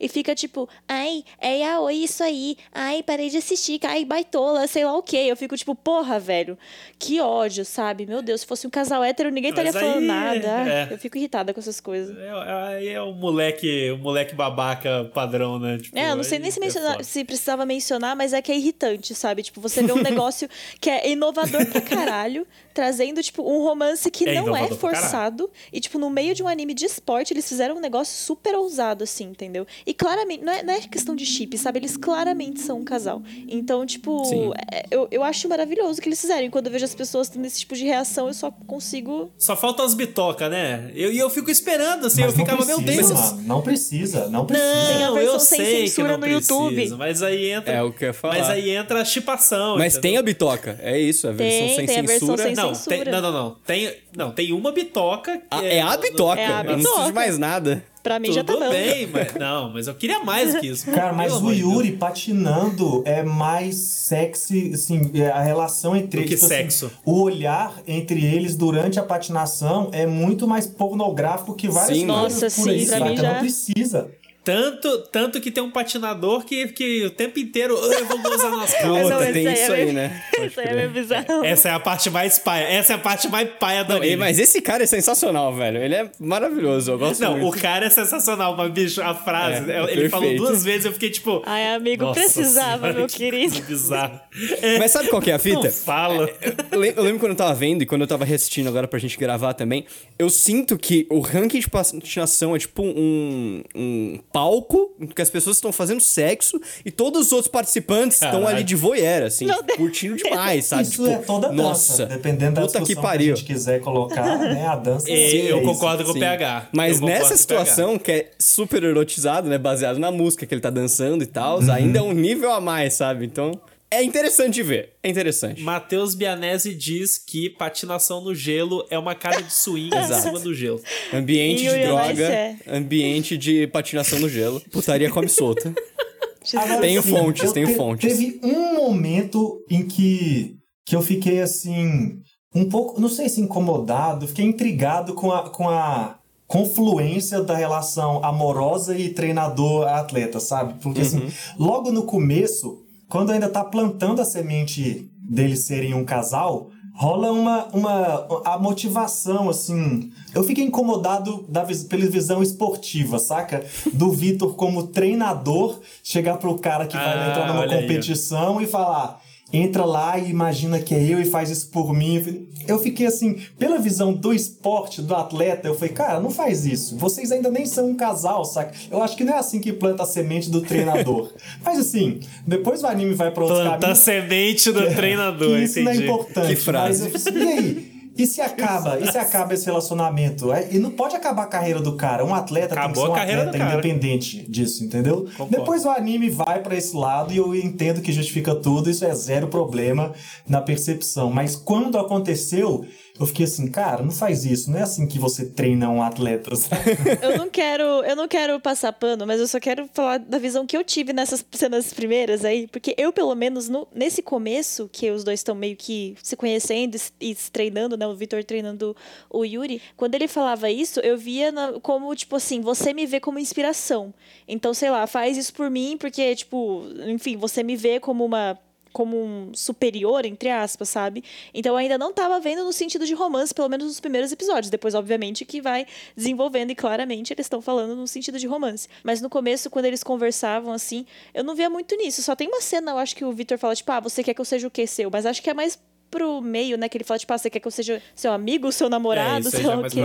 e fica tipo, ai, é yaoi isso aí, ai, parei de assistir, ai, baitola, sei lá o quê. Eu fico tipo, porra, velho, que ódio, sabe? Meu Deus, se fosse um casal hétero, ninguém estaria aí, falando nada. Ai, é. Eu fico irritada com essas coisas. É, Aí é o moleque, o moleque babaca padrão, né? Tipo, É, eu não sei aí nem se, é mencionar, se precisava mencionar, mas é que é irritante, sabe? Tipo, você vê um [LAUGHS] negócio que é inovador pra caralho, trazendo, tipo, um romance que É não é forçado. E, tipo, no meio de um anime de esporte, eles fizeram um negócio super ousado, assim, entendeu? E claramente, não é, não é questão de chip, sabe? Eles claramente são um casal. Então, tipo, é, eu, eu acho maravilhoso o que eles fizeram. E quando eu vejo as pessoas tendo esse tipo de reação, eu só consigo. Só faltam as bitocas, né? E eu, e eu fico esperando, assim, Mas eu ficava, não meu precisa, Deus. mano. Não precisa, não precisa. Tem a Não, versão eu sem sei que censura não no precisa, YouTube. Mas aí entra. É o que eu ia falar. Mas aí entra a chipação. Mas entendeu? tem a bitoca, é isso, a versão Tem, sem tem a versão censura. sem Não, não, censura. tem, não, não, não. Tem, não, tem uma bitoca. que Ah, é a bitoca. É a Eu não preciso de bitoca. mais nada. Pra mim já tá Tudo bom. bem, mas não, mas eu queria mais do que isso. [LAUGHS] Cara, mas o de Deus. Yuri patinando é mais sexy, assim, é a relação entre Do que eles. tipo assim, sexo. o olhar entre eles durante a patinação é muito mais pornográfico que várias Sim, coisas Nossa, por sim, aí, pra mim já- Não precisa. Tanto, tanto que tem um patinador que, que o tempo inteiro "Ah, eu vou gozar nas costas. Tem isso [LAUGHS] aí é aí, né? Aí é crer. meio bizarro. Essa é a parte mais paia. Essa é a parte mais paia Não, anime. mas esse cara é sensacional, velho. Ele é maravilhoso, eu gosto Não, muito. o cara é sensacional, mas, bicho, a frase, É, ele falou perfeito. duas vezes eu fiquei tipo. Ai, amigo, "Nossa precisava, senhora, meu que querido. coisa Bizarro. É, [LAUGHS] Mas sabe qual que é a fita? Não fala. Eu lem- eu lembro quando eu tava vendo e quando eu tava reassistindo agora pra gente gravar também, eu sinto que o ranking de patinação é tipo um, um palco em que as pessoas estão fazendo sexo e todos os outros participantes estão ali de voyeur, assim, Deus. curtindo demais, sabe? Isso tipo, é toda dança. nossa, Dependendo da puta que discussão que, a pariu. gente quiser colocar, né? A dança [LAUGHS] É, sim, eu é concordo isso. com o PH. Mas nessa situação, que é super erotizado, né? Baseado na música que ele tá dançando e tal, Uhum. ainda é um nível a mais, sabe? Então, é interessante de ver. É interessante. Matheus Bianese diz que patinação no gelo é uma casa de swing em cima do gelo. Ambiente E de droga, é. ambiente de patinação no gelo. Putaria come solta. [LAUGHS] Agora, Tenho assim, fontes, eu tenho te- fontes. Teve um momento em que, que eu fiquei assim, um pouco, não sei se incomodado, fiquei intrigado com a, com a confluência da relação amorosa e treinador-atleta, sabe? Porque assim, Uhum. logo no começo, quando ainda tá plantando a semente deles serem um casal, rola uma, uma a motivação assim. Eu fiquei incomodado da pela visão esportiva, saca? Do Vitor como treinador chegar pro cara que vai Ah, entrar numa olha aí, competição e falar Entra lá e imagina que é eu e faz isso por mim. Eu fiquei assim, pela visão do esporte, do atleta, eu falei, cara, não faz isso. Vocês ainda nem são um casal, saca? Eu acho que não é assim que planta a semente do treinador. [LAUGHS] Mas assim, depois o anime vai pra outros Planta a semente do [LAUGHS] treinador, que isso não é entendi. importante. Que frase. Mas eu, e aí? E se acaba? E se acaba esse relacionamento? É, E não pode acabar a carreira do cara. Um atleta tem que Acabou ser um atleta cara. independente disso, entendeu? Concordo. Depois o anime vai pra esse lado e eu entendo que justifica tudo. Isso é zero problema na percepção. Mas quando aconteceu, eu fiquei assim, cara, não faz isso. Não é assim que você treina um atleta. [LAUGHS] Eu não quero, eu não quero passar pano, mas eu só quero falar da visão que eu tive nessas cenas primeiras aí, porque eu pelo menos no- nesse começo que os dois estão meio que se conhecendo e e se treinando, né, o Vitor treinando o Yuri, quando ele falava isso, eu via na- como tipo assim, você me vê como inspiração. Então, sei lá, faz isso por mim porque tipo, enfim, você me vê como uma como um superior, entre aspas, sabe? Então eu ainda não tava vendo no sentido de romance, pelo menos nos primeiros episódios. Depois, obviamente, que vai desenvolvendo e claramente eles estão falando no sentido de romance. Mas no começo, quando eles conversavam assim, eu não via muito nisso. Só tem uma cena, eu acho que o Victor fala, tipo, ah, você quer que eu seja o que seu? Mas acho que é mais pro meio, né? Que ele fala, tipo, ah, você quer que eu seja seu amigo, seu É, namorado, aí sei lá o quê.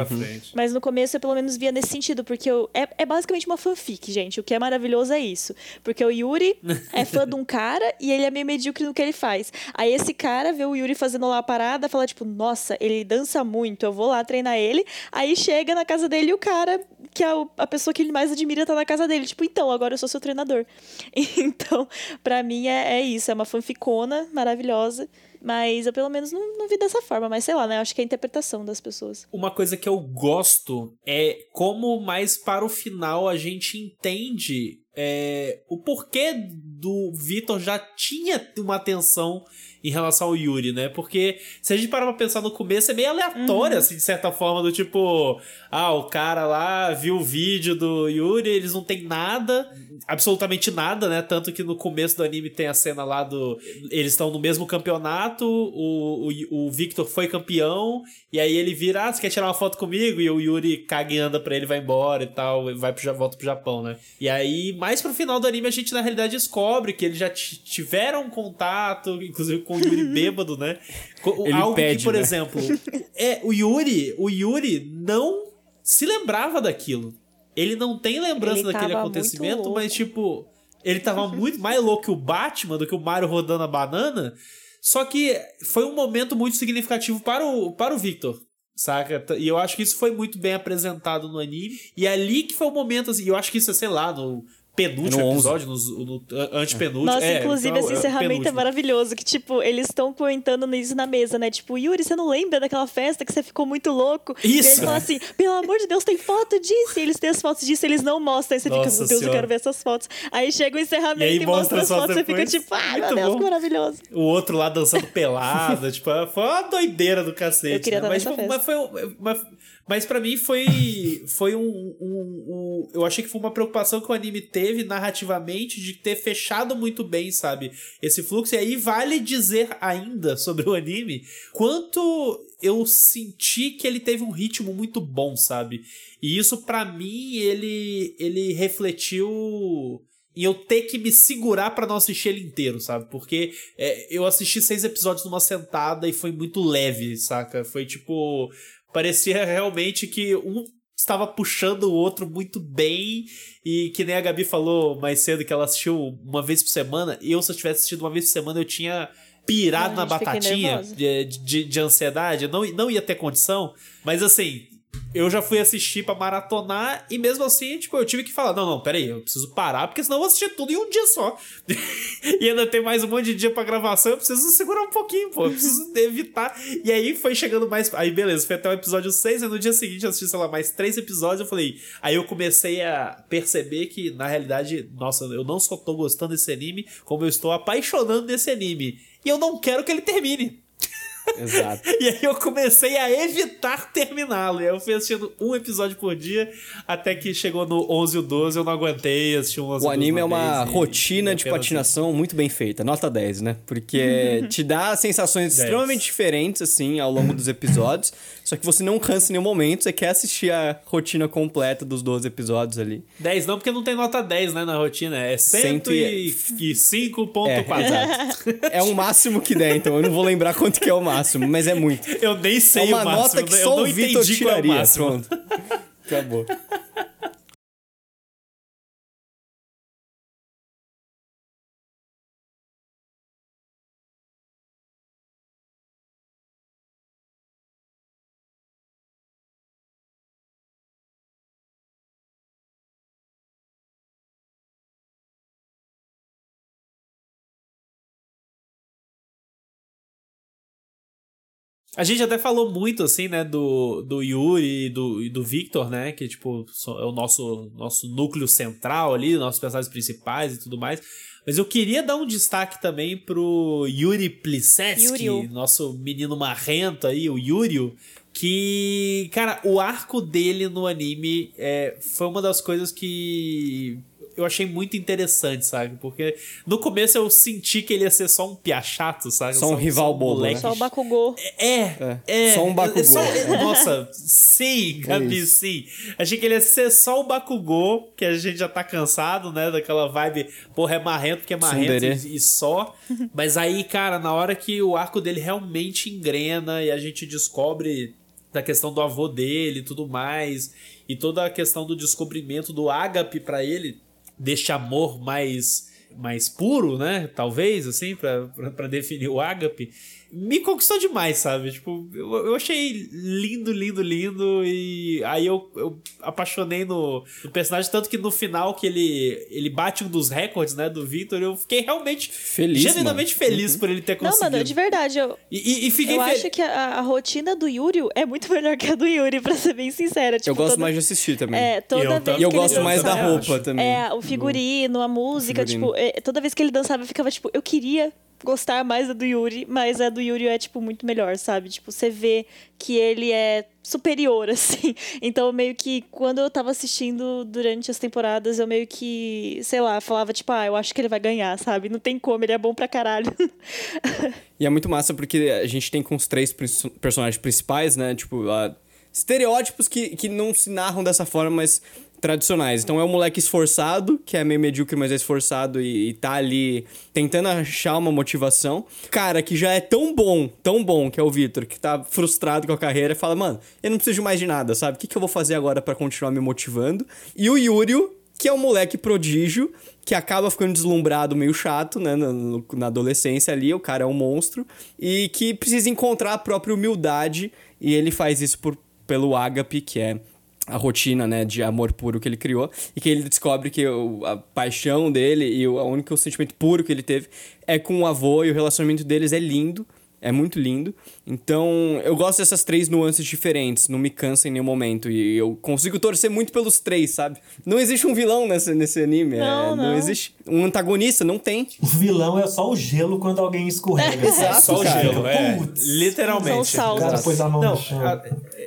Mas no começo eu pelo menos via nesse sentido, porque eu, é, é basicamente uma fanfic, gente. O que é maravilhoso é isso. Porque o Yuri [LAUGHS] é fã de um cara e ele é meio medíocre no que ele faz. Aí esse cara vê o Yuri fazendo lá a parada, fala tipo, nossa, ele dança muito, eu vou lá treinar ele. Aí chega na casa dele e o cara, que é a pessoa que ele mais admira, tá na casa dele. Tipo, então, agora eu sou seu treinador. [LAUGHS] Então, pra mim é, é isso, é uma fanficona maravilhosa. Mas eu pelo menos não, não vi dessa forma, mas sei lá, né? Acho que é a interpretação das pessoas. Uma coisa que eu gosto é como mais para o final a gente entende é, o porquê do Vitor já tinha uma atenção em relação ao Yuri, né? Porque se a gente parar pra pensar no começo, é meio aleatório, assim, de certa forma, do tipo, ah, o cara lá viu o vídeo do Yuri, eles não tem nada, absolutamente nada, né? Tanto que no começo do anime tem a cena lá do. Eles estão no mesmo campeonato, o, o, o Victor foi campeão, e aí ele vira, ah, você quer tirar uma foto comigo? E o Yuri caga e anda pra ele, vai embora e tal, e vai pro, volta pro Japão, né? E aí, mais pro final do anime, a gente na realidade descobre que eles já ti- tiveram contato, inclusive com o Yuri [LAUGHS] bêbado, né? Ele Algo pede, que, por né? exemplo, [LAUGHS] é, o Yuri, o Yuri não se lembrava daquilo. Ele não tem lembrança Ele daquele acontecimento, mas tipo, ele tava muito mais louco que o Batman, do que o Mario rodando a banana. Só que foi um momento muito significativo para o, para o Victor. Saca? E eu acho que isso foi muito bem apresentado no anime. E é ali que foi o momento, assim, eu acho que isso é, sei lá, no penúltimo no 11. episódio, no, no antepenúltimo. Nossa, é, inclusive então, esse é encerramento é maravilhoso. Que, tipo, eles estão comentando nisso na mesa, né? Tipo, Yuri, você não lembra daquela festa que você ficou muito louco? Isso. E eles falam assim, pelo amor de Deus, tem foto disso. E eles têm as fotos disso, eles não mostram. Aí você Nossa fica, meu Deus, Senhora. eu quero ver essas fotos. Aí chega o encerramento E aí e, mostra mostra as fotos fotos. Você fica depois. tipo, ai, Muito meu Deus, que maravilhoso. O outro lá dançando pelado, [LAUGHS] tipo, foi uma doideira do cacete. Eu queria né? estar mas, nessa mas foi um- mas, mas pra mim foi [LAUGHS] foi um, um, um- Eu achei que foi uma preocupação que o anime teve narrativamente de ter fechado muito bem, sabe? Esse fluxo. E aí vale dizer ainda sobre o anime quanto eu senti que ele teve um ritmo muito bom, sabe? E isso pra mim ele ele refletiu e eu ter que me segurar pra não assistir ele inteiro, sabe? Porque é, eu assisti seis episódios numa sentada e foi muito leve, saca? Foi tipo. Parecia realmente que um estava puxando o outro muito bem e que nem a Gabi falou mais cedo que ela assistiu uma vez por semana. Eu, se eu tivesse assistido uma vez por semana, eu tinha pirado na batatinha de, de, de ansiedade. Eu não, não ia ter condição. Mas assim, eu já fui assistir pra maratonar e mesmo assim, tipo, eu tive que falar: não, não, peraí, eu preciso parar, porque senão eu vou assistir tudo em um dia só. [LAUGHS] e ainda tem mais um monte de dia pra gravação, eu preciso segurar um pouquinho, pô, eu preciso [LAUGHS] evitar. E aí foi chegando mais. Aí beleza, foi até o episódio 6, e no dia seguinte eu assisti, sei lá, mais três episódios. Eu falei. Aí eu comecei a perceber que, na realidade, nossa, eu não só tô gostando desse anime, como eu estou apaixonando desse anime. E eu não quero que ele termine. Exato. [LAUGHS] E aí eu comecei a evitar terminá-lo. E aí eu fui assistindo um episódio por dia, até que chegou no 11 e o 12, eu não aguentei, assisti um 11 e O anime é uma rotina e de patinação muito bem feita, nota 10, né? Porque te dá sensações 10. extremamente diferentes, assim, ao longo dos episódios, só que você não cansa em nenhum momento, você quer assistir a rotina completa dos 12 episódios ali. 10 não, porque não tem nota 10, né, na rotina. É Cento e- 105.4. É, exato. É o máximo que der, então eu não vou lembrar quanto que é o máximo, mas é muito. Eu nem É sei uma o máximo. nota que só o Vitor qual é o tiraria. máximo. Pronto. Acabou. A gente até falou muito, assim, né, do, do Yuri e do, e do Victor, né, que, tipo, é o nosso, nosso núcleo central ali, nossos personagens principais e tudo mais. Mas eu queria dar um destaque também pro Yuri Plisetsky, nosso menino marrento aí, o Yurio, que, cara, o arco dele no anime é, foi uma das coisas que eu achei muito interessante, sabe? Porque no começo eu senti que ele ia ser só um pia chato, sabe? Só um rival bobo, né? Só o Bakugou. É, É, é. só um Bakugou. é só- É. Nossa, sim, Gabi, isso. sim. Achei que ele ia ser só o Bakugou, que a gente já tá cansado, né? Daquela vibe, porra, é marrento porque é marrento e, e só. [LAUGHS] Mas aí, cara, na hora que o arco dele realmente engrena e a gente descobre da questão do avô dele e tudo mais, e toda a questão do descobrimento do ágape pra ele, deste amor mais mais puro, né? Talvez, assim, pra definir o ágape, me conquistou demais, sabe? Tipo, eu, eu achei lindo, lindo, lindo. E aí eu, eu apaixonei no, no personagem, tanto que no final que ele, ele bate um dos recordes, né, do Victor, eu fiquei realmente Feliz, genuinamente mano. feliz por ele ter Não, conseguido. mano, de verdade, eu, E, e, e fiquei eu fel- acho que a, a rotina do Yuri é muito [LAUGHS] melhor que a do Yuri, pra ser bem sincera. Tipo, eu gosto toda- mais de assistir também. É, toda Eu vez e eu gosto mais da roupa também. É, o figurino, a música, Figurino. tipo, é, toda vez que ele dançava, eu ficava tipo, eu queria gostar mais da do Yuri, mas a do Yuri é, tipo, muito melhor, sabe? Tipo, você vê que ele é superior, [LAUGHS] assim. Então, meio que, quando eu tava assistindo durante as temporadas, eu meio que, sei lá, falava, tipo, ah, eu acho que ele vai ganhar, sabe? Não tem como, ele é bom pra caralho. [LAUGHS] E é muito massa porque a gente tem com os três personagens principais, né? Tipo, ah, estereótipos que, que não se narram dessa forma, mas tradicionais. Então é o moleque esforçado, que é meio medíocre, mas é esforçado e, e tá ali tentando achar uma motivação. Cara que já é tão bom, tão bom, que é o Victor, que tá frustrado com a carreira e fala, mano, eu não preciso mais de nada, sabe? O que, que eu vou fazer agora pra continuar me motivando? E o Yúrio, que é um moleque prodígio, que acaba ficando deslumbrado, meio chato, né, na, na adolescência ali, o cara é um monstro, e que precisa encontrar a própria humildade, e ele faz isso por, pelo ágape, que é a rotina, né, de amor puro que ele criou e que ele descobre que o, a paixão dele e o, o único sentimento puro que ele teve é com o avô e o relacionamento deles é lindo é muito lindo. Então, eu gosto dessas três nuances diferentes, não me cansa em nenhum momento. E eu consigo torcer muito pelos três, sabe? Não existe um vilão nesse, nesse anime. Não, é, não. existe um antagonista, não tem. O vilão é só o gelo quando alguém escorrega. [LAUGHS] Exato, Só o cara. gelo, é. Putz. Literalmente. São O cara pôs a mão Não, no chão. a-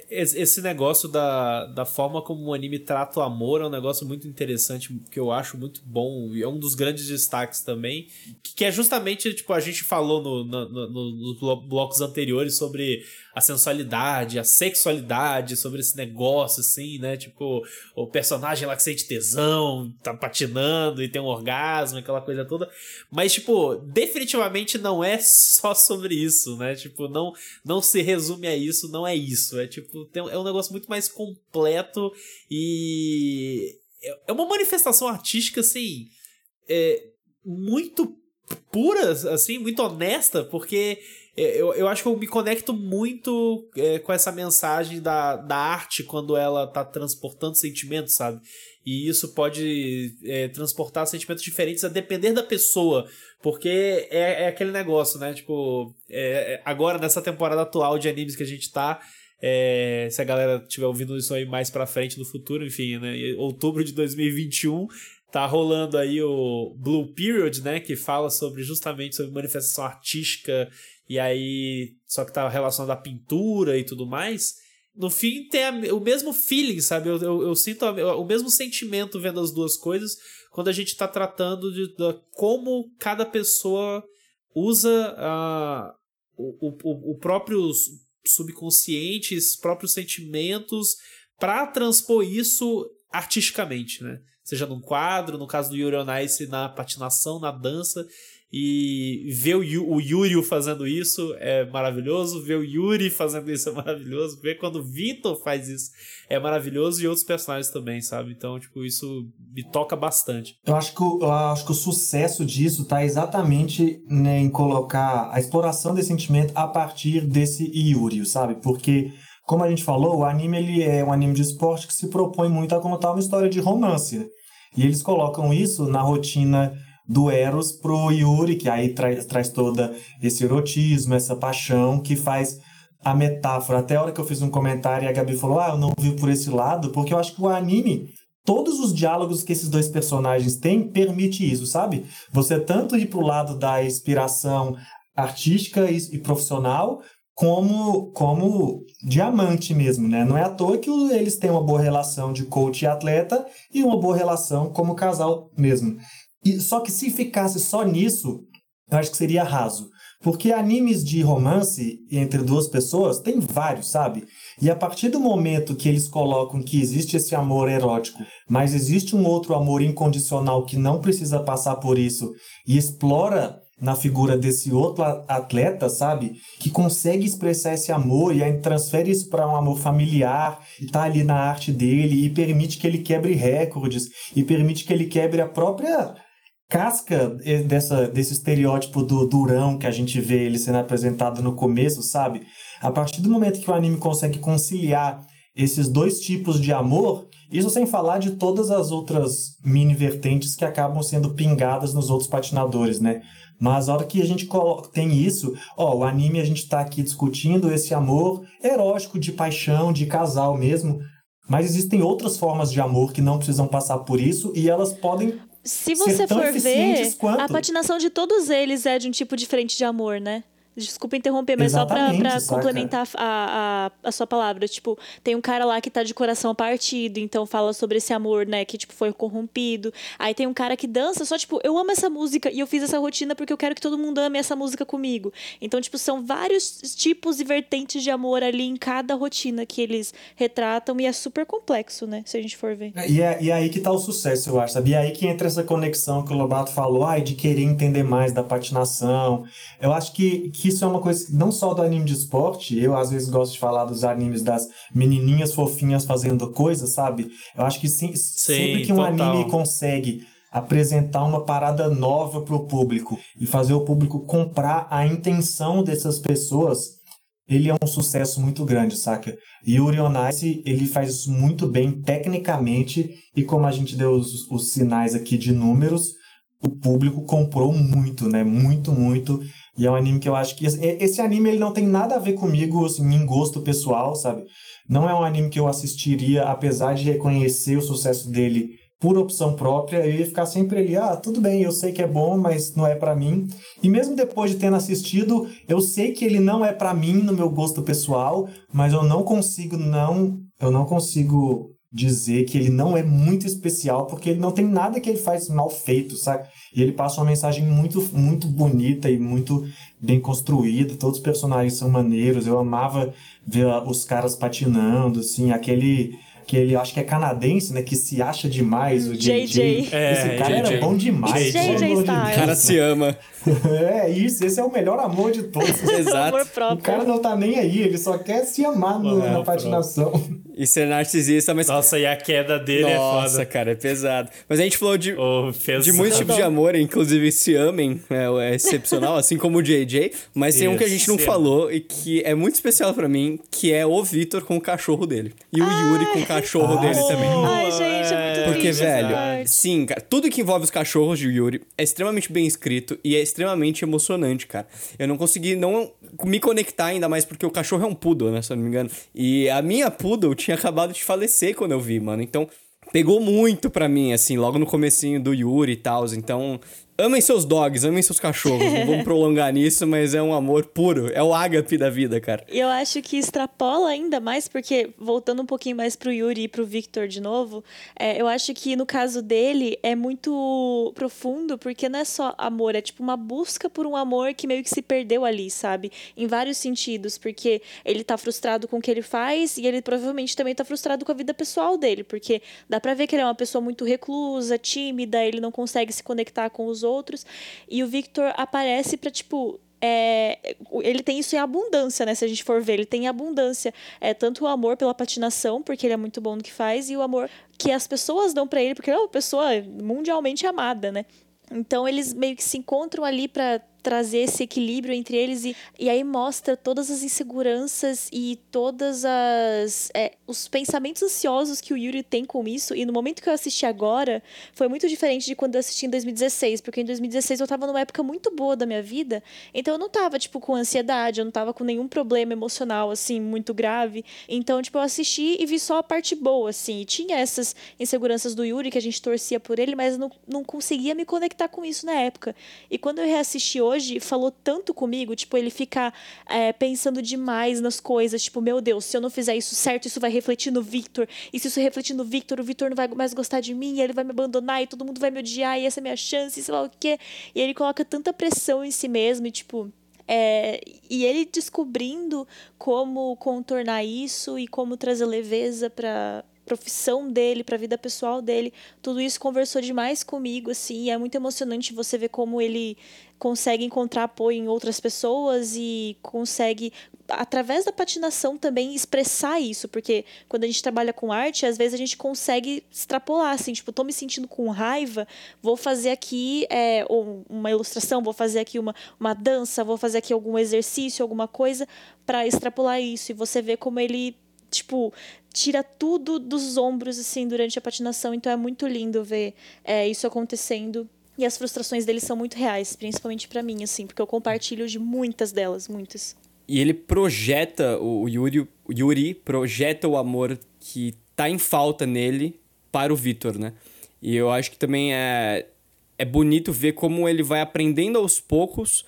esse negócio da, da forma como o anime trata o amor é um negócio muito interessante, que eu acho muito bom, e é um dos grandes destaques também, que, que é justamente, tipo, a gente falou no, no- no- no- blocos anteriores sobre a sensualidade, a sexualidade, sobre esse negócio, assim, né, tipo, o personagem lá que sente tesão, tá patinando e tem um orgasmo, aquela coisa toda, mas, tipo, definitivamente não é só sobre isso, né, tipo, não, não se resume a isso, não é isso. É tipo, tem- é um negócio muito mais completo e é- é uma manifestação artística, assim, é, muito pura, assim, muito honesta, porque eu, eu acho que eu me conecto muito é, com essa mensagem da, da arte quando ela tá transportando sentimentos, sabe? E isso pode é, transportar sentimentos diferentes a depender da pessoa. Porque é, é aquele negócio, né? Tipo, é- é- agora nessa temporada atual de animes que a gente tá. é, se a galera estiver ouvindo isso aí mais pra frente no futuro, enfim, né? em Outubro de 2021 tá rolando aí o Blue Period, né? Que fala sobre justamente sobre manifestação artística e aí só que tá relacionado à pintura e tudo mais. No fim tem a- o mesmo feeling, sabe? Eu, eu, eu sinto a- o mesmo sentimento vendo as duas coisas quando a gente tá tratando de, da como cada pessoa usa a, o, o, o próprio subconsciente, os próprios sentimentos para transpor isso artisticamente, né? Seja num quadro, no caso do Yuri on Ice, na patinação, na dança. E ver o, o Yuri fazendo isso é maravilhoso, ver o Yuri fazendo isso é maravilhoso, ver quando o Vitor faz isso é maravilhoso e outros personagens também, sabe? Então, tipo, isso me toca bastante. Eu acho que, eu acho que o sucesso disso está exatamente né, em colocar a exploração desse sentimento a partir desse Yuri, sabe? Porque, como a gente falou, o anime ele é um anime de esporte que se propõe muito a contar uma história de romance. E eles colocam isso na rotina do Eros pro Yuri, que aí traz, traz toda esse erotismo, essa paixão que faz a metáfora. Até a hora que eu fiz um comentário e a Gabi falou: Ah, eu não vi por esse lado, porque eu acho que o anime todos os diálogos que esses dois personagens têm permite isso, sabe? Você tanto ir pro lado da inspiração artística e, e profissional, como como diamante mesmo, né? Não é à toa que eles têm uma boa relação de coach e atleta e uma boa relação como casal mesmo. E só que se ficasse só nisso, eu acho que seria raso. Porque animes de romance entre duas pessoas tem vários, sabe? E a partir do momento que eles colocam que existe esse amor erótico, mas existe um outro amor incondicional que não precisa passar por isso e explora na figura desse outro atleta, sabe? Que consegue expressar esse amor e aí transfere isso para um amor familiar e tá ali na arte dele e permite que ele quebre recordes e permite que ele quebre a própria casca eh, dessa, desse estereótipo do durão que a gente vê ele sendo apresentado no começo, sabe? A partir do momento que o anime consegue conciliar esses dois tipos de amor, isso sem falar de todas as outras mini vertentes que acabam sendo pingadas nos outros patinadores, né? Mas a hora que a gente tem isso, ó, o anime a gente tá aqui discutindo esse amor erótico, de paixão, de casal mesmo, mas existem outras formas de amor que não precisam passar por isso e elas podem Se você for ver, quanto. a patinação de todos eles é de um tipo diferente de amor, né? Desculpa interromper, mas só pra, Exatamente, pra saca? complementar a, a, a sua palavra. Tipo, tem um cara lá que tá de coração partido, então fala sobre esse amor, né, que, tipo, foi corrompido. Aí tem um cara que dança só, tipo, eu amo essa música e eu fiz essa rotina porque eu quero que todo mundo ame essa música comigo. Então, tipo, são vários tipos e vertentes de amor ali em cada rotina que eles retratam e é super complexo, né, se a gente for ver. E é, e é aí que tá o sucesso, eu acho, sabe? E é aí que entra essa conexão que o Lobato falou, ai, de querer entender mais da patinação. Eu acho que, que isso é uma coisa, não só do anime de esporte, eu às vezes gosto de falar dos animes das menininhas fofinhas fazendo coisas, sabe? Eu acho que sim, sempre que um total. anime consegue apresentar uma parada nova pro público e fazer o público comprar a intenção dessas pessoas, ele é um sucesso muito grande, saca? E o Ice, ele faz isso muito bem tecnicamente e como a gente deu os, os sinais aqui de números, o público comprou muito, né? Muito, muito. E é um anime que eu acho que esse anime ele não tem nada a ver comigo assim, em gosto pessoal, sabe? Não é um anime que eu assistiria apesar de reconhecer o sucesso dele por opção própria, eu ia ficar sempre ali, ah, tudo bem, eu sei que é bom, mas não é para mim. E mesmo depois de tendo assistido, eu sei que ele não é para mim no meu gosto pessoal, mas eu não consigo não, eu não consigo dizer que ele não é muito especial, porque ele não tem nada que ele faz mal feito, sabe? E ele passa uma mensagem muito, muito bonita e muito bem construída. Todos os personagens são maneiros. Eu amava ver os caras patinando, assim, aquele que ele acho que é canadense, né? Que se acha demais, o JJ. JJ. É, Esse cara JJ. era bom demais. JJ O cara se ama. [LAUGHS] é isso, esse é o melhor amor de todos. [LAUGHS] Exato. Amor próprio. O cara não tá nem aí, ele só quer se amar no, É, na patinação. E ser narcisista, mas. Nossa, e a queda dele Nossa, é foda. cara, é pesado. Mas a gente falou de, Oh, de muitos tipos de amor, inclusive se amem, é, é excepcional, [LAUGHS] assim como o JJ. Mas tem um que a gente não Isso. falou e que é muito especial pra mim, que é o Vitor com o cachorro dele. E o Yuri com o cachorro Ah, dele também. Ai, gente, é muito Porque, triste velho, sim, cara, tudo que envolve os cachorros de Yuri é extremamente bem escrito e é extremamente emocionante, cara. Eu não consegui não me conectar ainda mais porque o cachorro é um poodle, né, se eu não me engano. E a minha poodle tinha acabado de falecer quando eu vi, mano. Então, pegou muito pra mim, assim, logo no comecinho do Yuri e tal. Então, amem seus dogs, amem seus cachorros. não vamos [LAUGHS] prolongar nisso, mas é um amor puro. É o ágape da vida, cara. E eu acho que extrapola ainda mais, porque, voltando um pouquinho mais pro Yuri e pro Victor de novo, é, eu acho que no caso dele é muito profundo, porque não é só amor, é tipo uma busca por um amor que meio que se perdeu ali, sabe? Em vários sentidos, porque ele tá frustrado com o que ele faz e ele provavelmente também tá frustrado com a vida pessoal dele, porque dá pra ver que ele é uma pessoa muito reclusa, tímida, ele não consegue se conectar com os outros. E o Victor aparece pra, tipo, é, ele tem isso em abundância, né? Se a gente for ver, ele tem em abundância. É tanto o amor pela patinação, porque ele é muito bom no que faz, e o amor que as pessoas dão pra ele, porque ele é uma pessoa mundialmente amada, né? Então eles meio que se encontram ali pra trazer esse equilíbrio entre eles e, e aí mostra todas as inseguranças e todas as é, os pensamentos ansiosos que o Yuri tem com isso. E no momento que eu assisti agora foi muito diferente de quando eu assisti em 2016 porque em 2016 eu tava numa época muito boa da minha vida. Então eu não tava tipo com ansiedade eu não tava com nenhum problema emocional assim muito grave. Então tipo eu assisti e vi só a parte boa assim. E tinha essas inseguranças do Yuri que a gente torcia por ele mas não, não conseguia me conectar com isso na época. E quando eu reassisti hoje falou tanto comigo, tipo, ele fica é, pensando demais nas coisas, tipo, meu Deus, se eu não fizer isso certo, isso vai refletir no Victor, e se isso refletir no Victor, o Victor não vai mais gostar de mim, e ele vai me abandonar, e todo mundo vai me odiar, e essa é minha chance, e sei lá o quê. E ele coloca tanta pressão em si mesmo, e tipo. É, e ele descobrindo como contornar isso e como trazer leveza para profissão dele, para a vida pessoal dele, tudo isso conversou demais comigo, assim, e é muito emocionante você ver como ele consegue encontrar apoio em outras pessoas e consegue através da patinação também expressar isso, porque quando a gente trabalha com arte, às vezes a gente consegue extrapolar, assim, tipo, tô me sentindo com raiva, vou fazer aqui é, uma ilustração, vou fazer aqui uma, uma dança, vou fazer aqui algum exercício, alguma coisa para extrapolar isso, e você vê como ele tipo, tira tudo dos ombros, assim, durante a patinação. Então é muito lindo ver é, isso acontecendo. E as frustrações dele são muito reais, principalmente para mim, assim, porque eu compartilho de muitas delas, muitas. E ele projeta, o Yuri, o Yuri projeta o amor que tá em falta nele para o Vitor, né? E eu acho que também é, é bonito ver como ele vai aprendendo aos poucos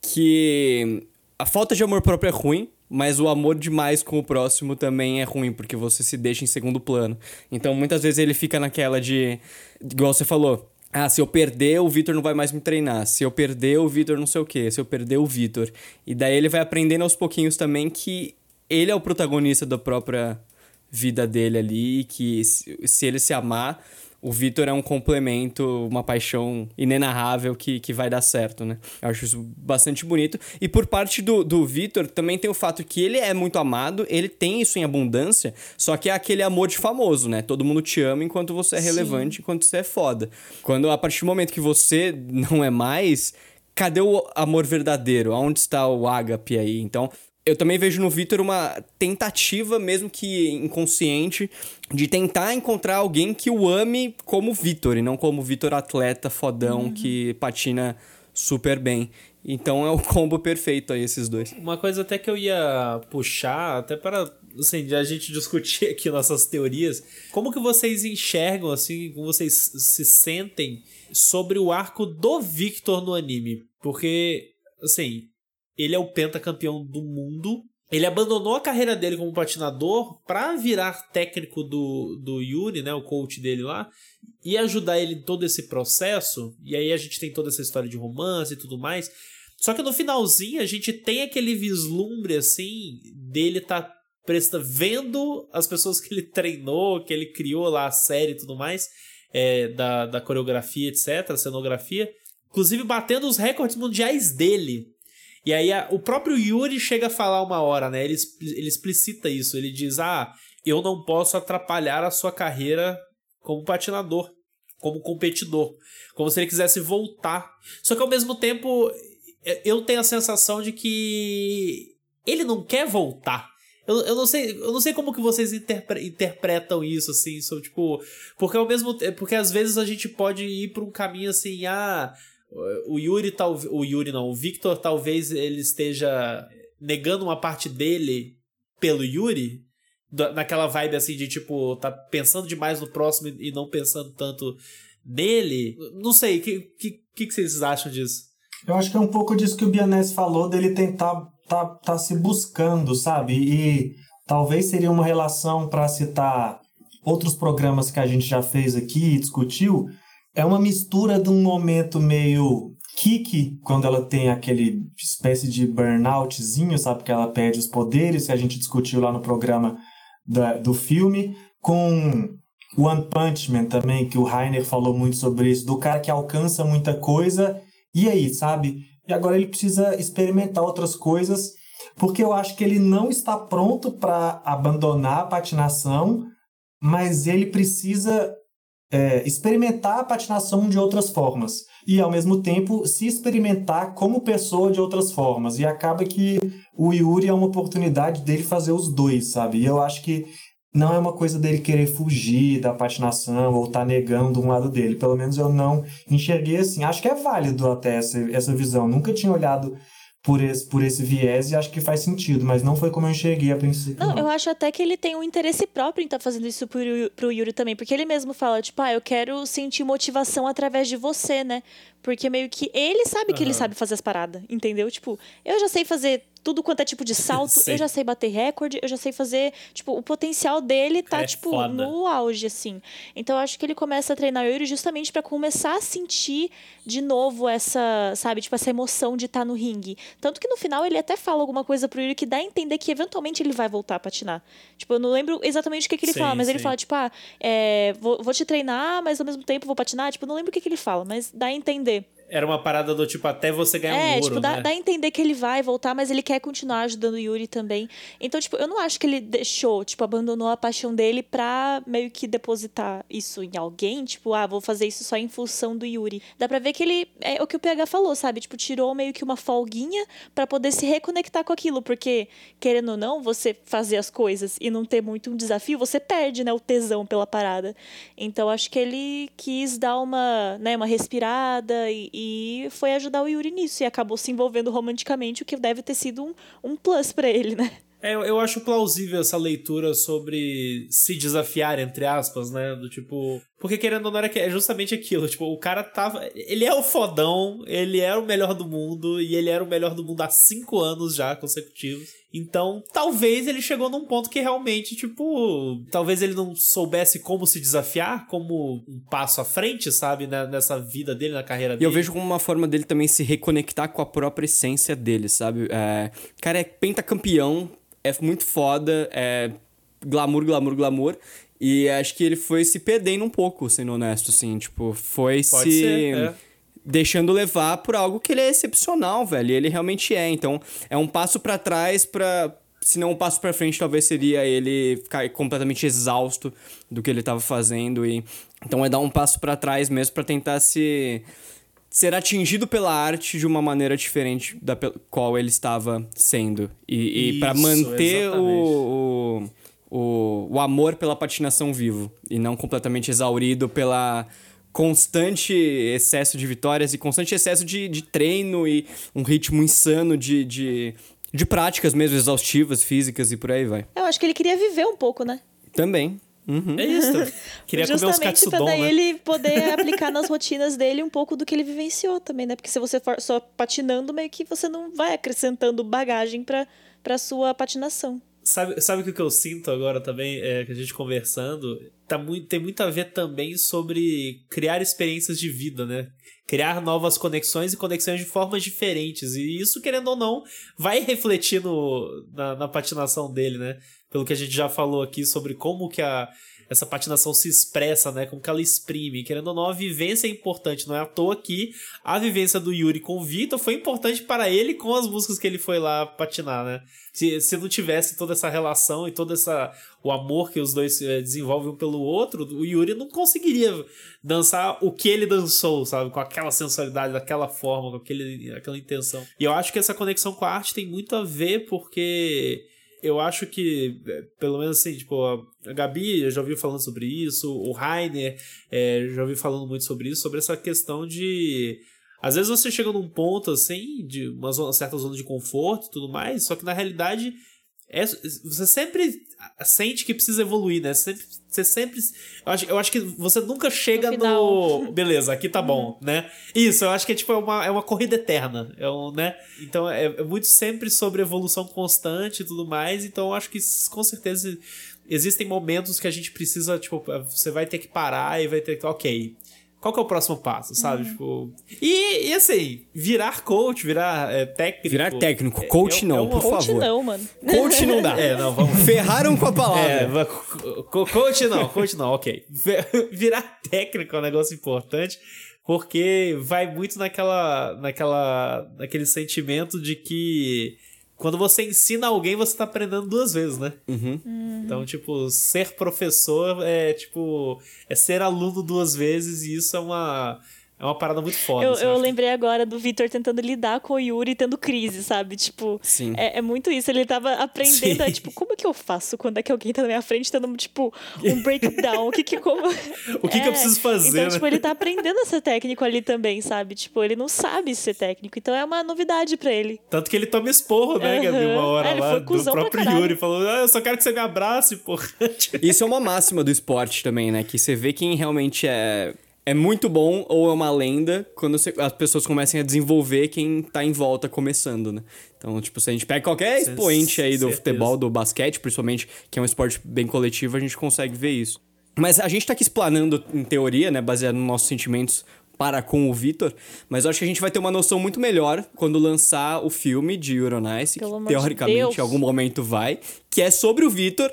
que a falta de amor próprio é ruim, mas o amor demais com o próximo também é ruim, porque você se deixa em segundo plano. Então, muitas vezes ele fica naquela de. Igual você falou. Ah, se eu perder, o Vitor não vai mais me treinar. Se eu perder, o Vitor não sei o quê. Se eu perder, o Vitor. E daí ele vai aprendendo aos pouquinhos também que ele é o protagonista da própria vida dele ali. Que se, se ele se amar, o Vitor é um complemento, uma paixão inenarrável que, que vai dar certo, né? Eu acho isso bastante bonito. E por parte do, do Vitor, também tem o fato que ele é muito amado, ele tem isso em abundância, só que é aquele amor de famoso, né? Todo mundo te ama enquanto você é Sim. relevante, enquanto você é foda. Quando, a partir do momento que você não é mais, cadê o amor verdadeiro? Aonde está o ágape aí? Então, eu também vejo no Vitor uma tentativa, mesmo que inconsciente, de tentar encontrar alguém que o ame como Vitor e não como Vitor atleta fodão uhum. que patina super bem. Então é o combo perfeito aí, esses dois. Uma coisa até que eu ia puxar, até para assim, a gente discutir aqui nossas teorias, como que vocês enxergam, assim, como vocês se sentem sobre o arco do Victor no anime? Porque, assim, ele é o pentacampeão do mundo. Ele abandonou a carreira dele como patinador para virar técnico do, do Yuri, né, o coach dele lá, e ajudar ele em todo esse processo. E aí a gente tem toda essa história de romance e tudo mais. Só que no finalzinho a gente tem aquele vislumbre assim dele tá presta vendo as pessoas que ele treinou, que ele criou lá a série e tudo mais, é, da, da coreografia, etc, cenografia, inclusive batendo os recordes mundiais dele. E aí a, o próprio Yuri chega a falar uma hora, né? Ele, ele explicita isso. Ele diz: Ah, eu não posso atrapalhar a sua carreira como patinador, como competidor. Como se ele quisesse voltar. Só que ao mesmo tempo, eu tenho a sensação de que ele não quer voltar. Eu, eu não sei, eu não sei como que vocês interpre interpretam isso, assim, so, tipo, porque ao mesmo porque às vezes a gente pode ir por um caminho assim, ah, o Yuri tal, o Yuri não, o Victor talvez ele esteja negando uma parte dele pelo Yuri, naquela vibe assim de tipo, tá pensando demais no próximo e não pensando tanto nele. Não sei, o que, que, que vocês acham disso? Eu acho que é um pouco disso que o Bianese falou, dele tentar tá, tá se buscando, sabe? E talvez seria uma relação para citar outros programas que a gente já fez aqui e discutiu, é uma mistura de um momento meio Kiki, quando ela tem aquele espécie de burnoutzinho, sabe? Que ela perde os poderes, que a gente discutiu lá no programa da, do filme, com One Punch Man também, que o Rainer falou muito sobre isso, do cara que alcança muita coisa, e aí, sabe? E agora ele precisa experimentar outras coisas, porque eu acho que ele não está pronto para abandonar a patinação, mas ele precisa é, experimentar a patinação de outras formas e ao mesmo tempo se experimentar como pessoa de outras formas e acaba que o Yuri é uma oportunidade dele fazer os dois, sabe? E eu acho que não é uma coisa dele querer fugir da patinação ou tá negando um lado dele. Pelo menos eu não enxerguei assim. Acho que é válido até essa, essa visão. Nunca tinha olhado por esse, por esse viés e acho que faz sentido, mas não foi como eu enxerguei a princípio. Não, não. eu acho até que ele tem um interesse próprio em estar tá fazendo isso pro, pro Yuri também, porque ele mesmo fala, tipo, ah, eu quero sentir motivação através de você, né? Porque meio que ele sabe que uhum. ele sabe fazer as paradas, entendeu? Tipo, eu já sei fazer tudo quanto é tipo de [LAUGHS] salto, eu já sei bater recorde, eu já sei fazer, tipo, o potencial dele tá, é tipo, foda. no auge, assim. Então eu acho que ele começa a treinar o Yuri justamente para começar a sentir de novo essa, sabe, tipo, essa emoção de estar tá no ringue. Tanto que no final ele até fala alguma coisa pro Yuri que dá a entender que eventualmente ele vai voltar a patinar. Tipo, eu não lembro exatamente o que, que ele sim, fala, mas sim. ele fala, tipo, ah, é, vou, vou te treinar, mas ao mesmo tempo vou patinar. Tipo, não lembro o que, que ele fala, mas dá a entender. Era uma parada do tipo, até você ganhar é, um ouro, tipo, dá, né? dá a entender que ele vai voltar, mas ele quer continuar ajudando o Yuri também. Então, tipo, eu não acho que ele deixou, tipo, abandonou a paixão dele pra meio que depositar isso em alguém. Tipo, ah, vou fazer isso só em função do Yuri. Dá pra ver que ele, é o que o PH falou, sabe? Tipo, tirou meio que uma folguinha para poder se reconectar com aquilo. Porque, querendo ou não, você fazer as coisas e não ter muito um desafio, você perde, né, o tesão pela parada. Então, acho que ele quis dar uma, né, uma respirada e e foi ajudar o Yuri nisso. E acabou se envolvendo romanticamente, o que deve ter sido um, um plus para ele, né? É, eu acho plausível essa leitura sobre se desafiar, entre aspas, né? Do tipo. Porque querendo ou não, é justamente aquilo. Tipo, o cara tava. Ele é o fodão, ele era o melhor do mundo, e ele era o melhor do mundo há cinco anos já consecutivos. Então, talvez ele chegou num ponto que realmente, tipo. Talvez ele não soubesse como se desafiar, como um passo à frente, sabe? Né, nessa vida dele, na carreira dele. E eu vejo como uma forma dele também se reconectar com a própria essência dele, sabe? É, cara é pentacampeão é muito foda, é glamour, glamour, glamour. E acho que ele foi se perdendo um pouco, sendo honesto, assim. Tipo, foi Pode se. Ser, é. Deixando levar por algo que ele é excepcional, velho. E ele realmente é. Então, é um passo para trás para se não um passo para frente, talvez seria ele ficar completamente exausto do que ele estava fazendo e então é dar um passo para trás mesmo para tentar se ser atingido pela arte de uma maneira diferente da qual ele estava sendo. E, e para manter o, o, o, o amor pela patinação vivo. E não completamente exaurido pela constante excesso de vitórias e constante excesso de, de treino e um ritmo insano de, de, de práticas mesmo exaustivas, físicas e por aí vai. Eu acho que ele queria viver um pouco, né? Também. Uhum. É isso. [LAUGHS] Queria comer uns Justamente pra daí né? ele poder aplicar nas rotinas dele um pouco do que ele vivenciou também, né? Porque se você for só patinando, meio que você não vai acrescentando bagagem pra, pra sua patinação. Sabe, sabe o que eu sinto agora também, é, que a gente conversando? Tá muito, tem muito a ver também sobre criar experiências de vida, né? Criar novas conexões e conexões de formas diferentes. E isso, querendo ou não, vai refletir no, na, na patinação dele, né? Pelo que a gente já falou aqui sobre como que a, essa patinação se expressa, né? Como que ela exprime. Querendo ou não, a vivência é importante. Não é à toa que a vivência do Yuri com o Vitor foi importante para ele com as músicas que ele foi lá patinar, né? Se, se não tivesse toda essa relação e todo essa, o amor que os dois eh, desenvolvem um pelo outro, o Yuri não conseguiria dançar o que ele dançou, sabe? Com aquela sensualidade, daquela forma, com aquele, aquela intenção. E eu acho que essa conexão com a arte tem muito a ver porque eu acho que, eh, pelo menos assim, tipo, a Gabi eu já ouvi falando sobre isso, o Rainer eh, já ouvi falando muito sobre isso, sobre essa questão de. Às vezes você chega num ponto assim, de uma zona- certa zona de conforto e tudo mais, só que na realidade é, você sempre sente que precisa evoluir, né? Você sempre, você sempre eu, acho, eu acho que você nunca chega No no. [LAUGHS] Beleza, aqui tá bom, né? Isso, eu acho que é tipo é uma, é uma corrida eterna. É um, né? Então é, é muito sempre sobre evolução constante e tudo mais. Então eu acho que com certeza existem momentos que a gente precisa, tipo, você vai ter que parar e vai ter que. Ok. Qual que é o próximo passo, sabe? Tipo. E, e assim, virar coach, virar é, técnico. Virar técnico. Coach é- não, é uma- por Coach favor. não, mano. Coach não dá. [LAUGHS] É, não, vamos. Ferraram com a palavra. É, co- co- coach não, coach não, ok. Vi- [LAUGHS] Virar técnico é um negócio importante, porque vai muito naquela, naquela, naquele sentimento de que quando você ensina alguém, você tá aprendendo duas vezes, né? Então, tipo, ser professor é, tipo, é ser aluno duas vezes e isso é uma, é uma parada muito foda. Eu, assim, eu lembrei agora do Vitor tentando lidar com o Yuri tendo crise, sabe? Tipo, Sim. é, é muito isso. Ele tava aprendendo, é, tipo, como é que eu faço quando é que alguém tá na minha frente tendo, tipo, um [LAUGHS] breakdown? O que que, como... O que que eu preciso fazer, Então, né? tipo, ele tá aprendendo a ser técnico ali também, sabe? Tipo, ele não sabe ser técnico, então é uma novidade pra ele. Tanto que ele toma esporro, né, Aham. Gabi? Uma hora É, lá foi do próprio. Yuri. Falou, ah, eu só quero que você me abrace, porra. Isso é uma máxima do esporte também, né? Que você vê quem realmente é, é muito bom ou é uma lenda quando você- as pessoas começam a desenvolver quem tá em volta começando, né? Então, tipo, se a gente pega qualquer expoente aí do certeza. futebol, do basquete, principalmente, que é um esporte bem coletivo, a gente consegue ver isso. Mas a gente tá aqui explanando em teoria, né? Baseado nos nossos sentimentos para com o Vitor, mas eu acho que a gente vai ter uma noção muito melhor quando lançar o filme de Euronice, Pelo que de teoricamente Deus. em algum momento vai, que é sobre o Vitor